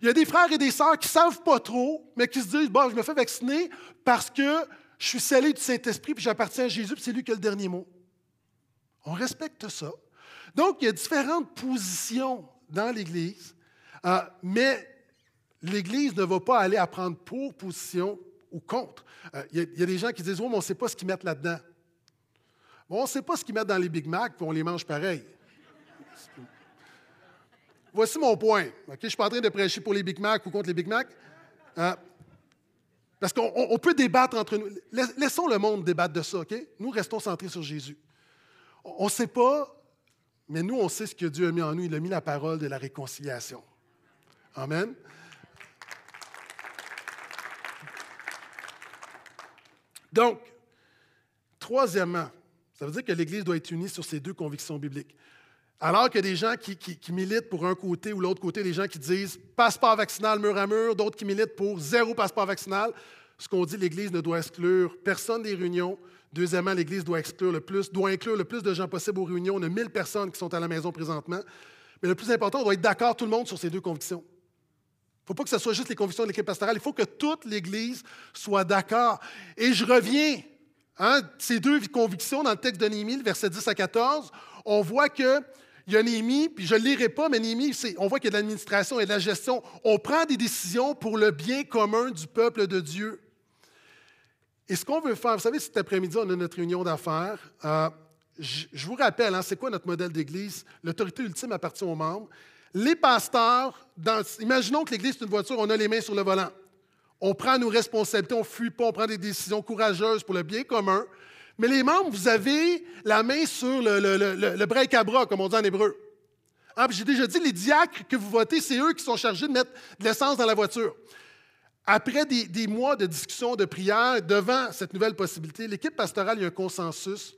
Il y a des frères et des sœurs qui ne savent pas trop, mais qui se disent Bon, je me fais vacciner parce que je suis scellé du Saint-Esprit, puis j'appartiens à Jésus, puis c'est lui qui a le dernier mot. On respecte ça. Donc, il y a différentes positions dans l'Église, euh, mais l'Église ne va pas aller à prendre pour position ou contre. Euh, il, y a, des gens qui disent, oh, mais on ne sait pas ce qu'ils mettent là-dedans. Bon, on ne sait pas ce qu'ils mettent dans les Big Mac, puis on les mange pareil. Voici mon point. Je ne suis pas en train de prêcher pour les Big Mac ou contre les Big Mac. Euh, parce qu'on peut débattre entre nous. Laissons le monde débattre de ça, OK? Nous restons centrés sur Jésus. On ne sait pas mais nous, on sait ce que Dieu a mis en nous. Il a mis la parole de la réconciliation. Amen. Donc, troisièmement, ça veut dire que l'Église doit être unie sur ces deux convictions bibliques. Alors a des gens qui, militent pour un côté ou l'autre côté, des gens qui disent passeport vaccinal mur à mur, d'autres qui militent pour zéro passeport vaccinal, ce qu'on dit, l'Église ne doit exclure personne des réunions, Deuxièmement, l'Église doit exclure le plus, doit inclure le plus de gens possible aux réunions. On a 1000 personnes qui sont à la maison présentement. Mais le plus important, on doit être d'accord tout le monde sur ces deux convictions. Faut pas que ce soit juste les convictions de l'équipe pastorale. Il faut que toute l'Église soit d'accord. Et je reviens, hein, ces deux convictions dans le texte de Néhémie, verset 10 à 14, on voit que y a Néhémie, puis je ne lirai pas, mais Néhémie, on voit qu'il y a de l'administration et de la gestion. On prend des décisions pour le bien commun du peuple de Dieu. Et ce qu'on veut faire, vous savez, cet après-midi, on a notre réunion d'affaires. Euh, je vous rappelle, hein, c'est quoi notre modèle d'Église? L'autorité ultime appartient aux membres. Les pasteurs, imaginons que l'Église est une voiture, on a les mains sur le volant. On prend nos responsabilités, on ne fuit pas, on prend des décisions courageuses pour le bien commun. Mais les membres, vous avez la main sur le, le, break-à-bras, comme on dit en hébreu. Ah, J'ai déjà dit, les diacres que vous votez, c'est eux qui sont chargés de mettre de l'essence dans la voiture. Après des, mois de discussion, de prière, devant cette nouvelle possibilité, l'équipe pastorale, a un consensus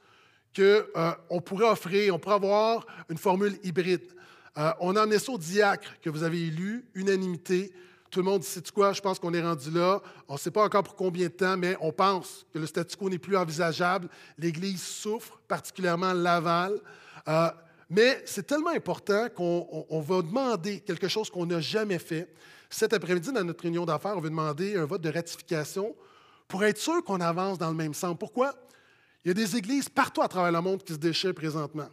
qu'on euh, pourrait offrir, on pourrait avoir une formule hybride. Euh, on a ça au diacre que vous avez élu, unanimité. Tout le monde dit, c'est quoi, je pense qu'on est rendu là. On ne sait pas encore pour combien de temps, mais on pense que le statu quo n'est plus envisageable. L'Église souffre, particulièrement Laval. Euh, mais c'est tellement important qu'on va demander quelque chose qu'on n'a jamais fait. Cet après-midi, dans notre réunion d'affaires, on veut demander un vote de ratification pour être sûr qu'on avance dans le même sens. Pourquoi? Il y a des églises partout à travers le monde qui se déchirent présentement.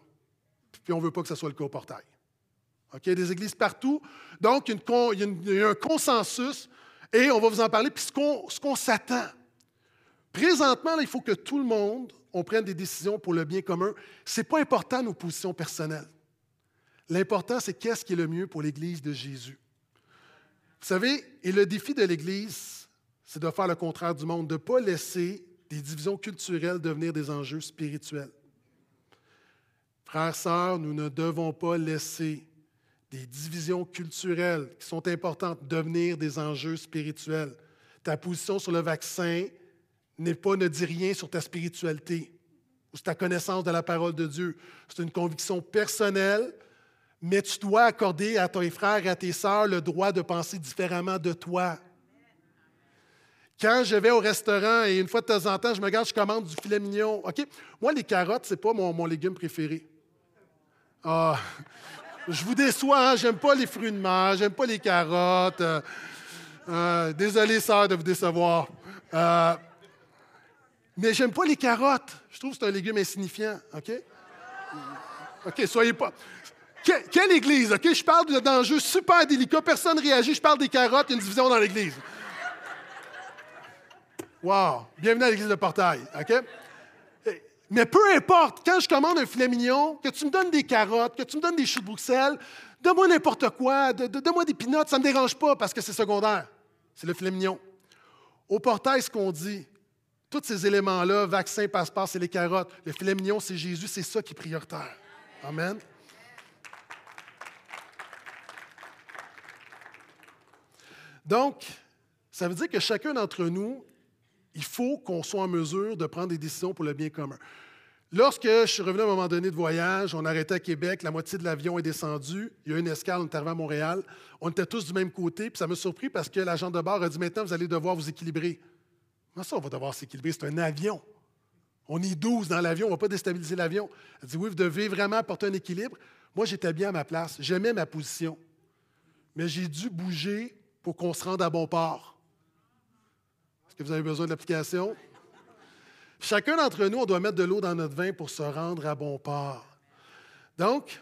Puis on ne veut pas que ce soit le cas au portail. Il y a des églises partout. Donc, il y, a, un consensus et on va vous en parler. Puis ce qu'on s'attend. Présentement, il faut que tout le monde, on prenne des décisions pour le bien commun. Ce n'est pas important nos positions personnelles. L'important, c'est qu'est-ce qui est le mieux pour l'Église de Jésus. Vous savez, et le défi de l'Église, c'est de faire le contraire du monde, de ne pas laisser des divisions culturelles devenir des enjeux spirituels. Frères, sœurs, nous ne devons pas laisser des divisions culturelles qui sont importantes devenir des enjeux spirituels. Ta position sur le vaccin n'est pas ne dit rien sur ta spiritualité ou sur ta connaissance de la parole de Dieu. C'est une conviction personnelle, mais tu dois accorder à tes frères et à tes sœurs le droit de penser différemment de toi. Quand je vais au restaurant et une fois de temps en temps, je me garde, je commande du filet mignon. OK? Moi, les carottes, ce n'est pas mon, mon légume préféré. Ah, je vous déçois, hein? j'aime pas les fruits de mer, j'aime pas les carottes. Euh, euh, désolé, sœur, de vous décevoir. Euh, mais j'aime pas les carottes. Je trouve que c'est un légume insignifiant, OK? OK, soyez pas. quelle église, OK? Je parle d'enjeux super délicats, personne ne réagit, je parle des carottes, il y a une division dans l'église. Wow! Bienvenue à l'église de Portail, OK? Mais peu importe, quand je commande un filet mignon, que tu me donnes des carottes, que tu me donnes des choux de Bruxelles, donne-moi n'importe quoi, donne-moi des pinottes, ça ne me dérange pas parce que c'est secondaire. C'est le filet mignon. Au portail, ce qu'on dit, tous ces éléments-là, vaccin, passeport, c'est les carottes. Le filet mignon, c'est Jésus, c'est ça qui est prioritaire. Amen. Donc, ça veut dire que chacun d'entre nous, il faut qu'on soit en mesure de prendre des décisions pour le bien commun. Lorsque je suis revenu à un moment donné de voyage, on arrêtait à Québec, la moitié de l'avion est descendu, il y a une escale, on est arrivé à Montréal, on était tous du même côté, puis ça m'a surpris parce que l'agent de bord a dit maintenant, vous allez devoir vous équilibrer. Comment ça, on va devoir s'équilibrer? C'est un avion. On est 12 dans l'avion, on ne va pas déstabiliser l'avion. Elle dit oui, vous devez vraiment apporter un équilibre. Moi, j'étais bien à ma place, j'aimais ma position, mais j'ai dû bouger pour qu'on se rende à bon port. Que vous avez besoin de l'application? Chacun d'entre nous, on doit mettre de l'eau dans notre vin pour se rendre à bon port. Donc,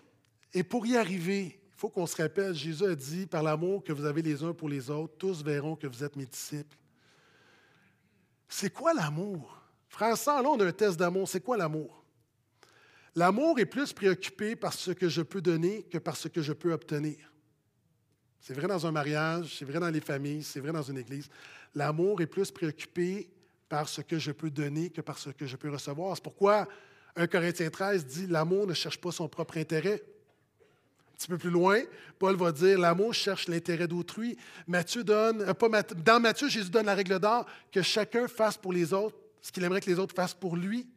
et pour y arriver, il faut qu'on se rappelle, Jésus a dit, par l'amour que vous avez les uns pour les autres, tous verront que vous êtes mes disciples. C'est quoi l'amour? Frère là, on a un test d'amour. C'est quoi l'amour? L'amour est plus préoccupé par ce que je peux donner que par ce que je peux obtenir. C'est vrai dans un mariage, c'est vrai dans les familles, c'est vrai dans une église. L'amour est plus préoccupé par ce que je peux donner que par ce que je peux recevoir. C'est pourquoi 1 Corinthiens 13 dit L'amour ne cherche pas son propre intérêt. Un petit peu plus loin, Paul va dire L'amour cherche l'intérêt d'autrui. Matthieu donne, euh, pas dans Matthieu, Jésus donne la règle d'or que chacun fasse pour les autres ce qu'il aimerait que les autres fassent pour lui.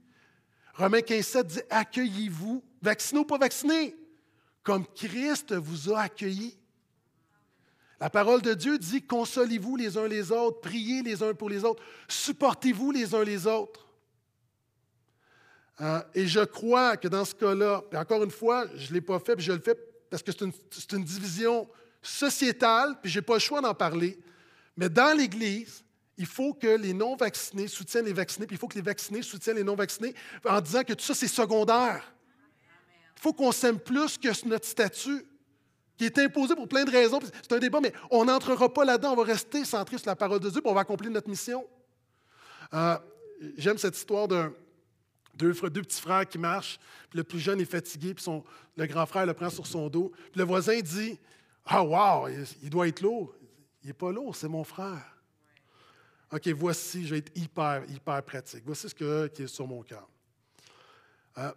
Romains 15, 7 dit Accueillez-vous, vaccinés ou pas vaccinés, comme Christ vous a accueillis. La parole de Dieu dit consolez-vous les uns les autres, priez les uns pour les autres, supportez-vous les uns les autres. Euh, et je crois que dans ce cas-là, encore une fois, je ne l'ai pas fait, puis je le fais parce que c'est une, division sociétale, puis je n'ai pas le choix d'en parler. Mais dans l'Église, il faut que les non-vaccinés soutiennent les vaccinés, puis il faut que les vaccinés soutiennent les non-vaccinés en disant que tout ça, c'est secondaire. Il faut qu'on s'aime plus que notre statut qui est imposé pour plein de raisons. C'est un débat, mais on n'entrera pas là-dedans. On va rester centré sur la parole de Dieu, puis on va accomplir notre mission. Euh, j'aime cette histoire d'un, deux, petits frères qui marchent, puis le plus jeune est fatigué, puis le grand frère le prend sur son dos. Puis le voisin dit Ah, wow, il doit être lourd. Il n'est pas lourd, c'est mon frère. OK, voici, je vais être hyper, hyper pratique. Voici ce que, qui est sur mon cœur. Euh,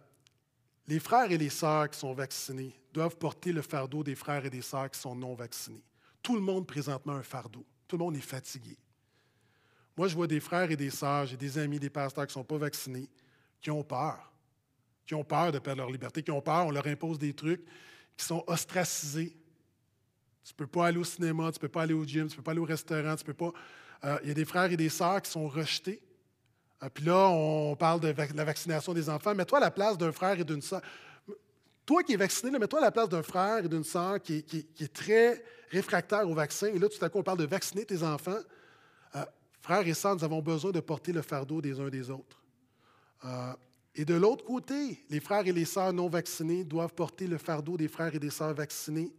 les frères et les sœurs qui sont vaccinés doivent porter le fardeau des frères et des sœurs qui sont non vaccinés. Tout le monde présentement un fardeau. Tout le monde est fatigué. Moi, je vois des frères et des sœurs, j'ai des amis, des pasteurs qui ne sont pas vaccinés, qui ont peur, qui ont peur de perdre leur liberté, qui ont peur, on leur impose des trucs, qui sont ostracisés. Tu ne peux pas aller au cinéma, tu ne peux pas aller au gym, tu ne peux pas aller au restaurant, tu peux pas. Euh, il y a des frères et des sœurs qui sont rejetés. Euh, puis là, on parle de la vaccination des enfants. Mets-toi à la place d'un frère et d'une sœur. Toi qui es vacciné, mets-toi à la place d'un frère et d'une sœur qui, est très réfractaire au vaccin. Et là, tout à coup, on parle de vacciner tes enfants. Euh, frères et sœurs, nous avons besoin de porter le fardeau des uns des autres. et de l'autre côté, les frères et les sœurs non vaccinés doivent porter le fardeau des frères et des sœurs vaccinés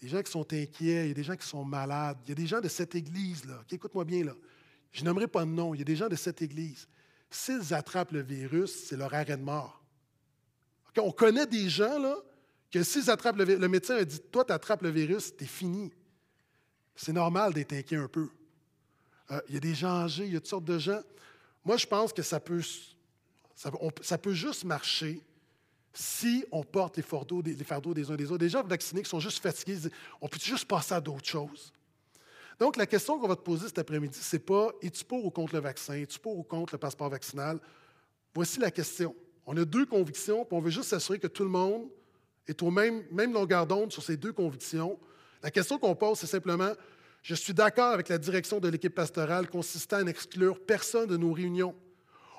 des gens qui sont inquiets, il y a des gens qui sont malades, il y a des gens de cette Église-là. Écoute-moi bien, là. Je n'aimerais pas de nom, il y a des gens de cette Église. S'ils attrapent le virus, c'est leur arrêt de mort. On connaît des gens, là, que s'ils attrapent le virus, le médecin a dit Toi, tu attrapes le virus, t'es fini. C'est normal d'être inquiet un peu. Euh, il y a des gens âgés, il y a toutes sortes de gens. Moi, je pense que ça peut, juste marcher si on porte les fardeaux, des, fardeaux des uns des autres. Des gens vaccinés qui sont juste fatigués, on peut juste passer à d'autres choses. Donc, la question qu'on va te poser cet après-midi, ce n'est pas es-tu pour ou contre le vaccin, es-tu pour ou contre le passeport vaccinal? Voici la question. On a deux convictions, puis on veut juste s'assurer que tout le monde est au même, même longueur d'onde sur ces deux convictions. La question qu'on pose, c'est simplement je suis d'accord avec la direction de l'équipe pastorale consistant à n'exclure personne de nos réunions.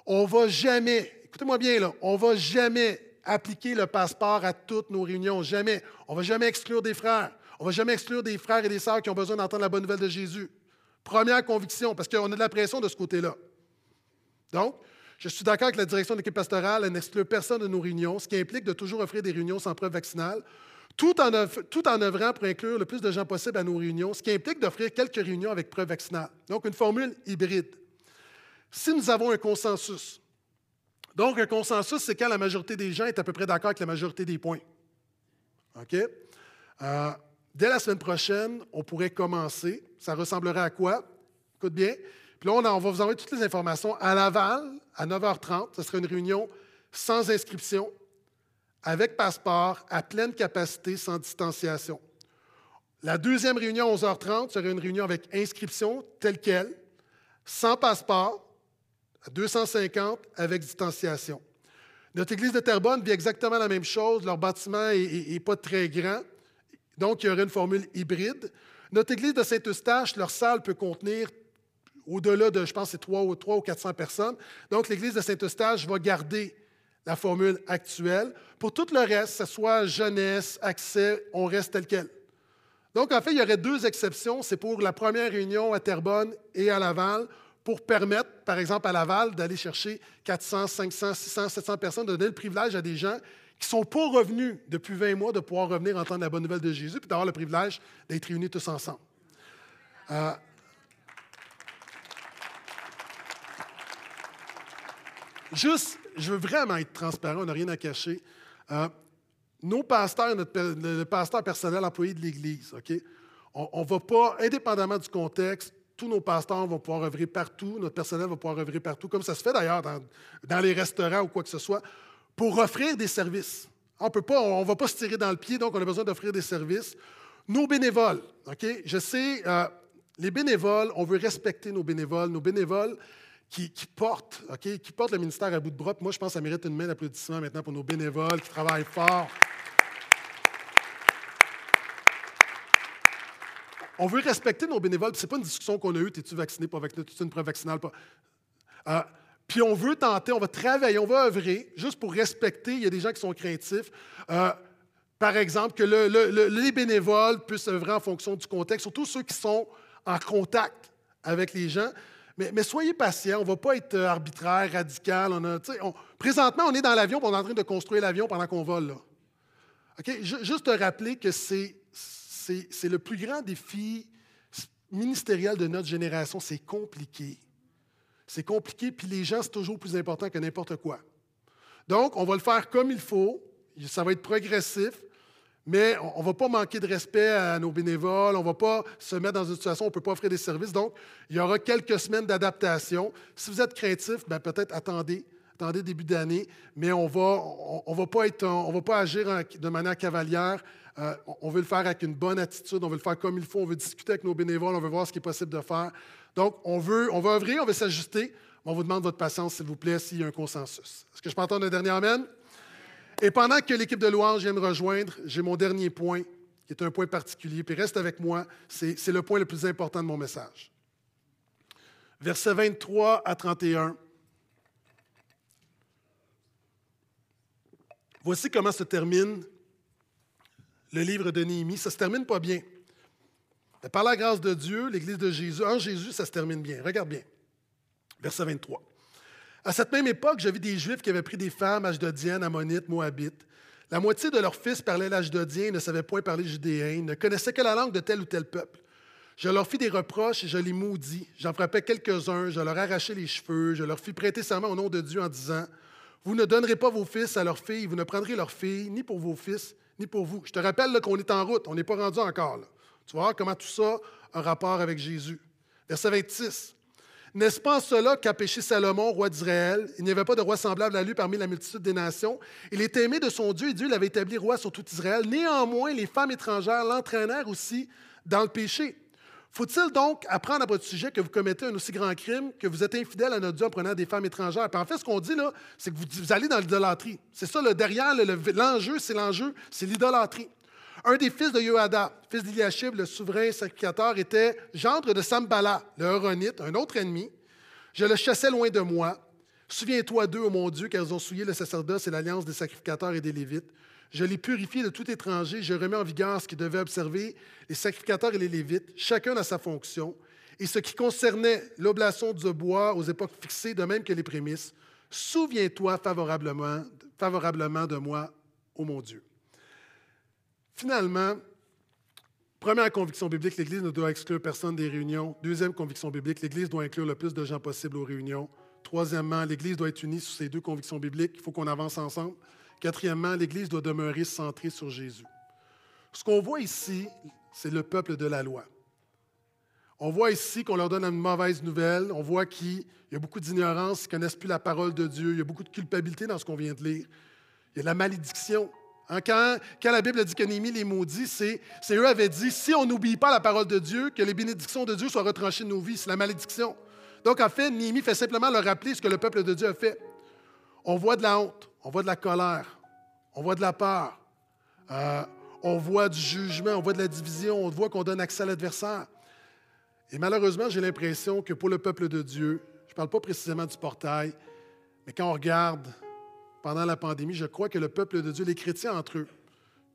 On va jamais, écoutez-moi bien là, on va jamais appliquer le passeport à toutes nos réunions. Jamais. On va jamais exclure des frères. On ne va jamais exclure des frères et des sœurs qui ont besoin d'entendre la bonne nouvelle de Jésus. Première conviction, parce qu'on a de la pression de ce côté-là. Donc, je suis d'accord avec la direction de l'équipe pastorale, elle n'exclut personne de nos réunions, ce qui implique de toujours offrir des réunions sans preuve vaccinale, tout en, tout en œuvrant pour inclure le plus de gens possible à nos réunions, ce qui implique d'offrir quelques réunions avec preuve vaccinale. Donc, une formule hybride. Si nous avons un consensus donc, un consensus, c'est quand la majorité des gens est à peu près d'accord avec la majorité des points. OK? Euh, dès la semaine prochaine, on pourrait commencer. Ça ressemblerait à quoi? Écoute bien. Puis là, on, va vous envoyer toutes les informations. À Laval, à 9h30, ce sera une réunion sans inscription, avec passeport, à pleine capacité, sans distanciation. La deuxième réunion à 11h30 serait une réunion avec inscription telle qu'elle, sans passeport, à 250 avec distanciation. Notre église de Terrebonne vit exactement la même chose. Leur bâtiment n'est pas très grand, donc il y aurait une formule hybride. Notre église de Saint-Eustache, leur salle peut contenir au-delà de, je pense, c'est 3 ou, 3 ou 400 personnes. Donc l'église de Saint-Eustache va garder la formule actuelle. Pour tout le reste, que ce soit jeunesse, accès, on reste tel quel. Donc, en fait, il y aurait deux exceptions. C'est pour la première réunion à Terrebonne et à Laval, pour permettre, par exemple, à Laval d'aller chercher 400, 500, 600, 700 personnes, de donner le privilège à des gens qui ne sont pas revenus depuis 20 mois de pouvoir revenir entendre la bonne nouvelle de Jésus, puis d'avoir le privilège d'être réunis tous ensemble. Euh, juste, je veux vraiment être transparent, on n'a rien à cacher. Euh, nos pasteurs, le pasteur personnel employé de l'Église, OK? On ne va pas, indépendamment du contexte, tous nos pasteurs vont pouvoir œuvrer partout, notre personnel va pouvoir œuvrer partout, comme ça se fait d'ailleurs dans, les restaurants ou quoi que ce soit, pour offrir des services. On ne va pas se tirer dans le pied, donc on a besoin d'offrir des services. Nos bénévoles, OK? Je sais, euh, les bénévoles, on veut respecter nos bénévoles, nos bénévoles qui, portent, OK? Qui portent le ministère à bout de bras. moi, je pense que ça mérite une main d'applaudissement maintenant pour nos bénévoles qui travaillent fort. On veut respecter nos bénévoles. Ce n'est pas une discussion qu'on a eue, es-tu vacciné, pas vacciné, es-tu une preuve vaccinale, pas. Euh, puis on veut tenter, on va travailler, on va œuvrer, juste pour respecter. Il y a des gens qui sont craintifs. Euh, par exemple, que les bénévoles puissent œuvrer en fonction du contexte, surtout ceux qui sont en contact avec les gens. Mais, soyez patients, on ne va pas être arbitraire, radical. Présentement, on est dans l'avion, on est en train de construire l'avion pendant qu'on vole. Là. Juste te rappeler que c'est le plus grand défi ministériel de notre génération. C'est compliqué. C'est compliqué, puis les gens, c'est toujours plus important que n'importe quoi. Donc, on va le faire comme il faut, ça va être progressif, mais on ne va pas manquer de respect à nos bénévoles, on ne va pas se mettre dans une situation où on ne peut pas offrir des services. Donc, il y aura quelques semaines d'adaptation. Si vous êtes craintif, ben peut-être attendez, attendez début d'année, mais on va, on, va pas être, on va pas agir de manière cavalière. Euh, on veut le faire avec une bonne attitude, on veut le faire comme il faut, on veut discuter avec nos bénévoles, on veut voir ce qui est possible de faire. Donc, on veut, on va œuvrer, on va s'ajuster. On vous demande votre patience, s'il vous plaît, s'il y a un consensus. Est-ce que je peux entendre un dernier Amen? Et pendant que l'équipe de louange vient me rejoindre, j'ai mon dernier point, qui est un point particulier, puis reste avec moi, c'est le point le plus important de mon message. Versets 23 à 31. Voici comment se termine le livre de Néhémie. Ça ne se termine pas bien. Par la grâce de Dieu, l'Église de Jésus, en Jésus, ça se termine bien. Regarde bien. Verset 23. À cette même époque, j'avais des Juifs qui avaient pris des femmes ashdodiennes, ammonites, moabites. La moitié de leurs fils parlaient l'ashdodien ne savaient point parler judéen, ne connaissaient que la langue de tel ou tel peuple. Je leur fis des reproches et je les maudis. J'en frappais quelques-uns, je leur arrachai les cheveux, je leur fis prêter serment au nom de Dieu en disant Vous ne donnerez pas vos fils à leurs filles, vous ne prendrez leurs filles, ni pour vos fils, ni pour vous. Je te rappelle qu'on est en route, on n'est pas rendu encore. Là. Tu vois comment tout ça a un rapport avec Jésus. Verset 26. N'est-ce pas cela qu'a péché Salomon, roi d'Israël? Il n'y avait pas de roi semblable à lui parmi la multitude des nations. Il était aimé de son Dieu et Dieu l'avait établi roi sur tout Israël. Néanmoins, les femmes étrangères l'entraînèrent aussi dans le péché. Faut-il donc apprendre à votre sujet que vous commettez un aussi grand crime, que vous êtes infidèle à notre Dieu en prenant des femmes étrangères? en fait, ce qu'on dit là, c'est que vous, allez dans l'idolâtrie. C'est ça, le derrière, l'enjeu, c'est l'enjeu, c'est l'idolâtrie. Un des fils de Yoada, fils d'Iliashib, le souverain sacrificateur, était gendre de Sambala, le Horonite, un autre ennemi. Je le chassais loin de moi. Souviens-toi d'eux, ô mon Dieu, car ils ont souillé le sacerdoce et l'alliance des sacrificateurs et des Lévites. Je les purifié de tout étranger. Je remets en vigueur ce qui devait observer les sacrificateurs et les Lévites, chacun à sa fonction. Et ce qui concernait l'oblation du bois aux époques fixées, de même que les prémices, souviens-toi favorablement, favorablement de moi, ô mon Dieu. Finalement, première conviction biblique, l'Église ne doit exclure personne des réunions. Deuxième conviction biblique, l'Église doit inclure le plus de gens possible aux réunions. Troisièmement, l'Église doit être unie sur ces deux convictions bibliques. Il faut qu'on avance ensemble. Quatrièmement, l'Église doit demeurer centrée sur Jésus. Ce qu'on voit ici, c'est le peuple de la loi. On voit ici qu'on leur donne une mauvaise nouvelle. On voit qu'il y a beaucoup d'ignorance, ils ne connaissent plus la parole de Dieu. Il y a beaucoup de culpabilité dans ce qu'on vient de lire. Il y a la malédiction. Hein, quand, la Bible dit que Néhémie les maudit, c'est, eux avaient dit si on n'oublie pas la parole de Dieu, que les bénédictions de Dieu soient retranchées de nos vies. C'est la malédiction. Donc, en fait, Néhémie fait simplement leur rappeler ce que le peuple de Dieu a fait. On voit de la honte, on voit de la colère, on voit de la peur, euh, on voit du jugement, on voit de la division, on voit qu'on donne accès à l'adversaire. Et malheureusement, j'ai l'impression que pour le peuple de Dieu, je ne parle pas précisément du portail, mais quand on regarde pendant la pandémie, je crois que le peuple de Dieu, les chrétiens entre eux,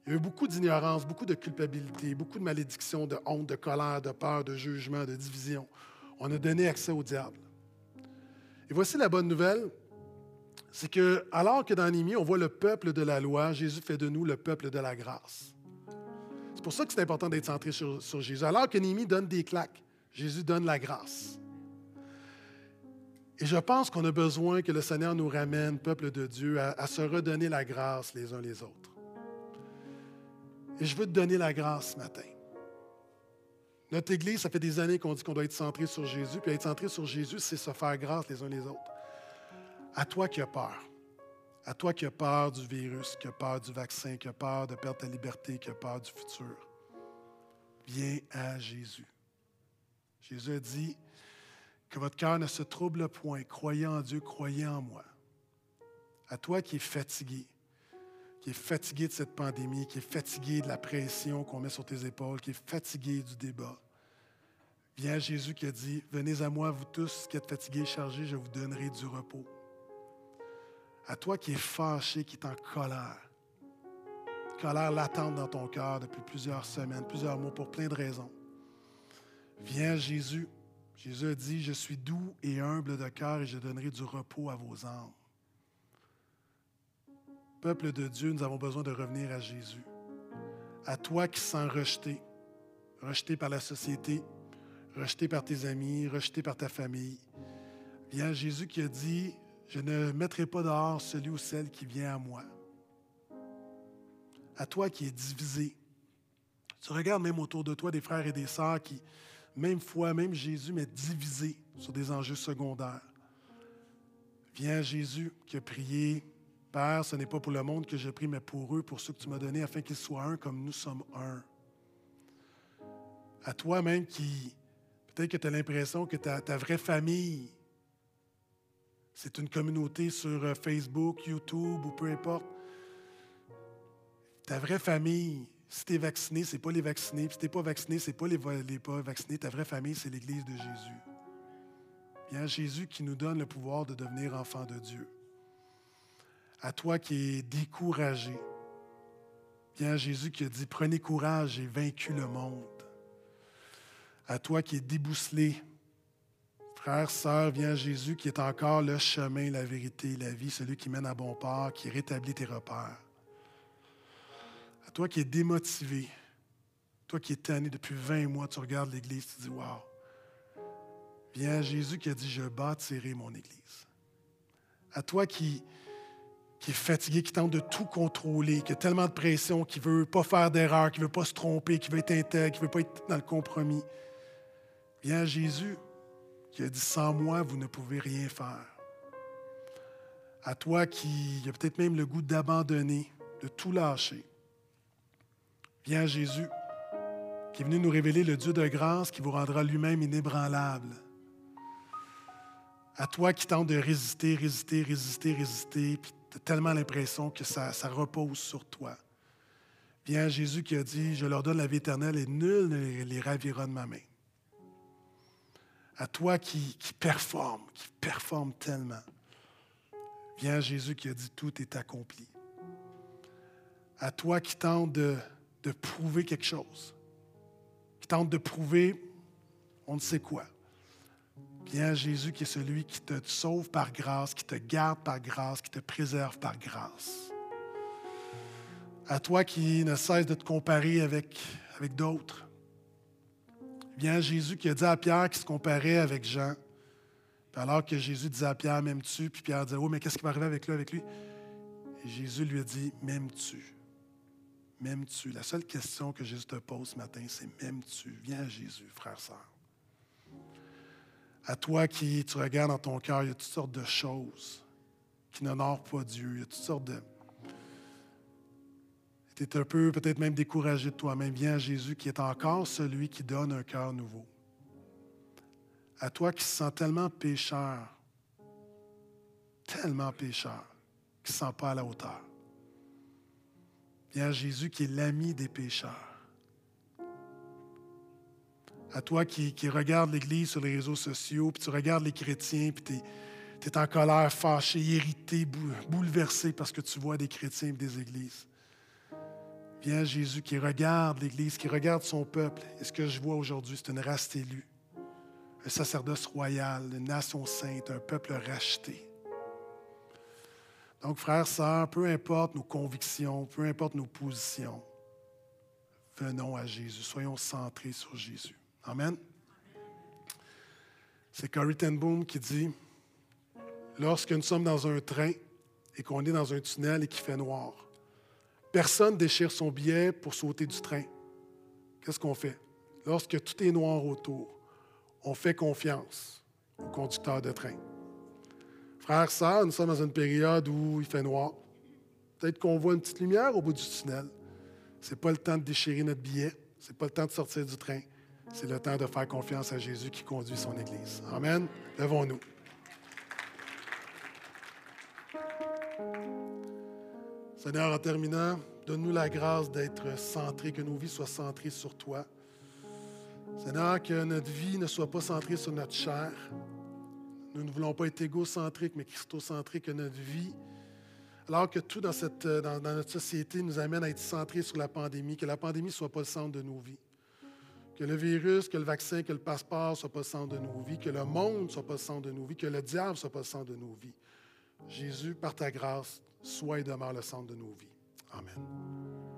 il y a eu beaucoup d'ignorance, beaucoup de culpabilité, beaucoup de malédiction, de honte, de colère, de peur, de jugement, de division. On a donné accès au diable. Et voici la bonne nouvelle, c'est que alors que dans Némi, on voit le peuple de la loi, Jésus fait de nous le peuple de la grâce. C'est pour ça que c'est important d'être centré sur, sur Jésus. Alors que Némi donne des claques, Jésus donne la grâce. Et je pense qu'on a besoin que le Seigneur nous ramène, peuple de Dieu, à, se redonner la grâce les uns les autres. Et je veux te donner la grâce ce matin. Notre Église, ça fait des années qu'on dit qu'on doit être centré sur Jésus, puis être centré sur Jésus, c'est se faire grâce les uns les autres. À toi qui as peur, à toi qui as peur du virus, qui as peur du vaccin, qui as peur de perdre ta liberté, qui as peur du futur, viens à Jésus. Jésus a dit, que votre cœur ne se trouble point. Croyez en Dieu, croyez en moi. À toi qui es fatigué, qui est fatigué de cette pandémie, qui est fatigué de la pression qu'on met sur tes épaules, qui est fatigué du débat. Viens Jésus qui a dit, venez à moi, vous tous qui êtes fatigués et chargés, je vous donnerai du repos. À toi qui es fâché, qui est en colère, colère latente dans ton cœur depuis plusieurs semaines, plusieurs mois, pour plein de raisons. Viens Jésus, Jésus a dit, je suis doux et humble de cœur et je donnerai du repos à vos âmes. Peuple de Dieu, nous avons besoin de revenir à Jésus. À toi qui sens rejeté, rejeté par la société, rejeté par tes amis, rejeté par ta famille. Bien, Jésus qui a dit, je ne mettrai pas dehors celui ou celle qui vient à moi. À toi qui es divisé. Tu regardes même autour de toi des frères et des sœurs qui, même foi, même Jésus, mais divisés sur des enjeux secondaires. Viens Jésus qui a prié, Père, ce n'est pas pour le monde que je prie, mais pour eux, pour ceux que tu m'as donnés, afin qu'ils soient un comme nous sommes un. À toi-même qui, peut-être que tu as l'impression que ta, ta vraie famille, c'est une communauté sur euh, Facebook, YouTube ou peu importe. Ta vraie famille, si tu es vacciné, ce n'est pas les vaccinés. si tu pas vacciné, ce n'est pas les, pas vaccinés. Ta vraie famille, c'est l'Église de Jésus. Bien, Jésus qui nous donne le pouvoir de devenir enfant de Dieu. À toi qui es découragé. Bien, Jésus qui a dit, prenez courage, j'ai vaincu le monde. À toi qui es débousselé. Frère, sœur, viens Jésus qui est encore le chemin, la vérité, la vie, celui qui mène à bon port, qui rétablit tes repères. À toi qui es démotivé, toi qui es tanné depuis 20 mois, tu regardes l'Église, tu dis, wow. Viens Jésus qui a dit, je bâtirai mon Église. À toi qui, qui est fatigué, qui tente de tout contrôler, qui a tellement de pression, qui ne veut pas faire d'erreur, qui ne veut pas se tromper, qui veut être intègre, qui ne veut pas être dans le compromis. Viens Jésus qui a dit Sans moi, vous ne pouvez rien faire. À toi qui a peut-être même le goût d'abandonner, de tout lâcher. Viens Jésus, qui est venu nous révéler le Dieu de grâce qui vous rendra lui-même inébranlable. À toi qui tente de résister, résister, résister, résister, puis tu as tellement l'impression que ça, repose sur toi. Viens Jésus qui a dit, je leur donne la vie éternelle et nul ne les ravira de ma main à toi qui, performe, qui performe tellement. Viens Jésus qui a dit tout est accompli. À toi qui tente de, de prouver quelque chose, qui tente de prouver on ne sait quoi. Viens Jésus qui est celui qui te sauve par grâce, qui te garde par grâce, qui te préserve par grâce. À toi qui ne cesse de te comparer avec, d'autres, Viens Jésus qui a dit à Pierre qui se comparait avec Jean. alors que Jésus disait à Pierre, m'aimes-tu? Puis Pierre disait, oh, mais qu'est-ce qui va arriver avec lui, avec lui? Jésus lui a dit, m'aimes-tu? M'aimes-tu? La seule question que Jésus te pose ce matin, c'est m'aimes-tu? Viens Jésus, frère, sœur. À toi qui, tu regardes dans ton cœur, il y a toutes sortes de choses qui n'honorent pas Dieu. Il y a toutes sortes de, tu es un peu peut-être même découragé de toi-même, viens à Jésus qui est encore celui qui donne un cœur nouveau. À toi qui se sens tellement pécheur, tellement pécheur, qui ne se sent pas à la hauteur. Viens Jésus qui est l'ami des pécheurs. À toi qui, qui regarde l'Église sur les réseaux sociaux, puis tu regardes les chrétiens, puis tu es, en colère, fâché, irrité, bouleversé parce que tu vois des chrétiens et des églises. Viens Jésus qui regarde l'Église, qui regarde son peuple. Et ce que je vois aujourd'hui, c'est une race élue, un sacerdoce royal, une nation sainte, un peuple racheté. Donc, frères, sœurs, peu importe nos convictions, peu importe nos positions, venons à Jésus. Soyons centrés sur Jésus. Amen. C'est Corrie ten Boom qui dit Lorsque nous sommes dans un train et qu'on est dans un tunnel et qu'il fait noir, Personne déchire son billet pour sauter du train. Qu'est-ce qu'on fait? Lorsque tout est noir autour, on fait confiance au conducteur de train. Frères, sœurs, nous sommes dans une période où il fait noir. Peut-être qu'on voit une petite lumière au bout du tunnel. Ce n'est pas le temps de déchirer notre billet. Ce n'est pas le temps de sortir du train. C'est le temps de faire confiance à Jésus qui conduit son Église. Amen. Levons-nous. Seigneur, en terminant, donne-nous la grâce d'être centrés, que nos vies soient centrées sur toi. Seigneur, que notre vie ne soit pas centrée sur notre chair. Nous ne voulons pas être égocentriques, mais christocentriques, que notre vie, alors que tout dans, cette, dans, notre société nous amène à être centrés sur la pandémie, que la pandémie ne soit pas le centre de nos vies. Que le virus, que le vaccin, que le passeport ne soit pas le centre de nos vies, que le monde ne soit pas le centre de nos vies, que le diable ne soit pas le centre de nos vies. Jésus, par ta grâce, sois et demeure le centre de nos vies. Amen.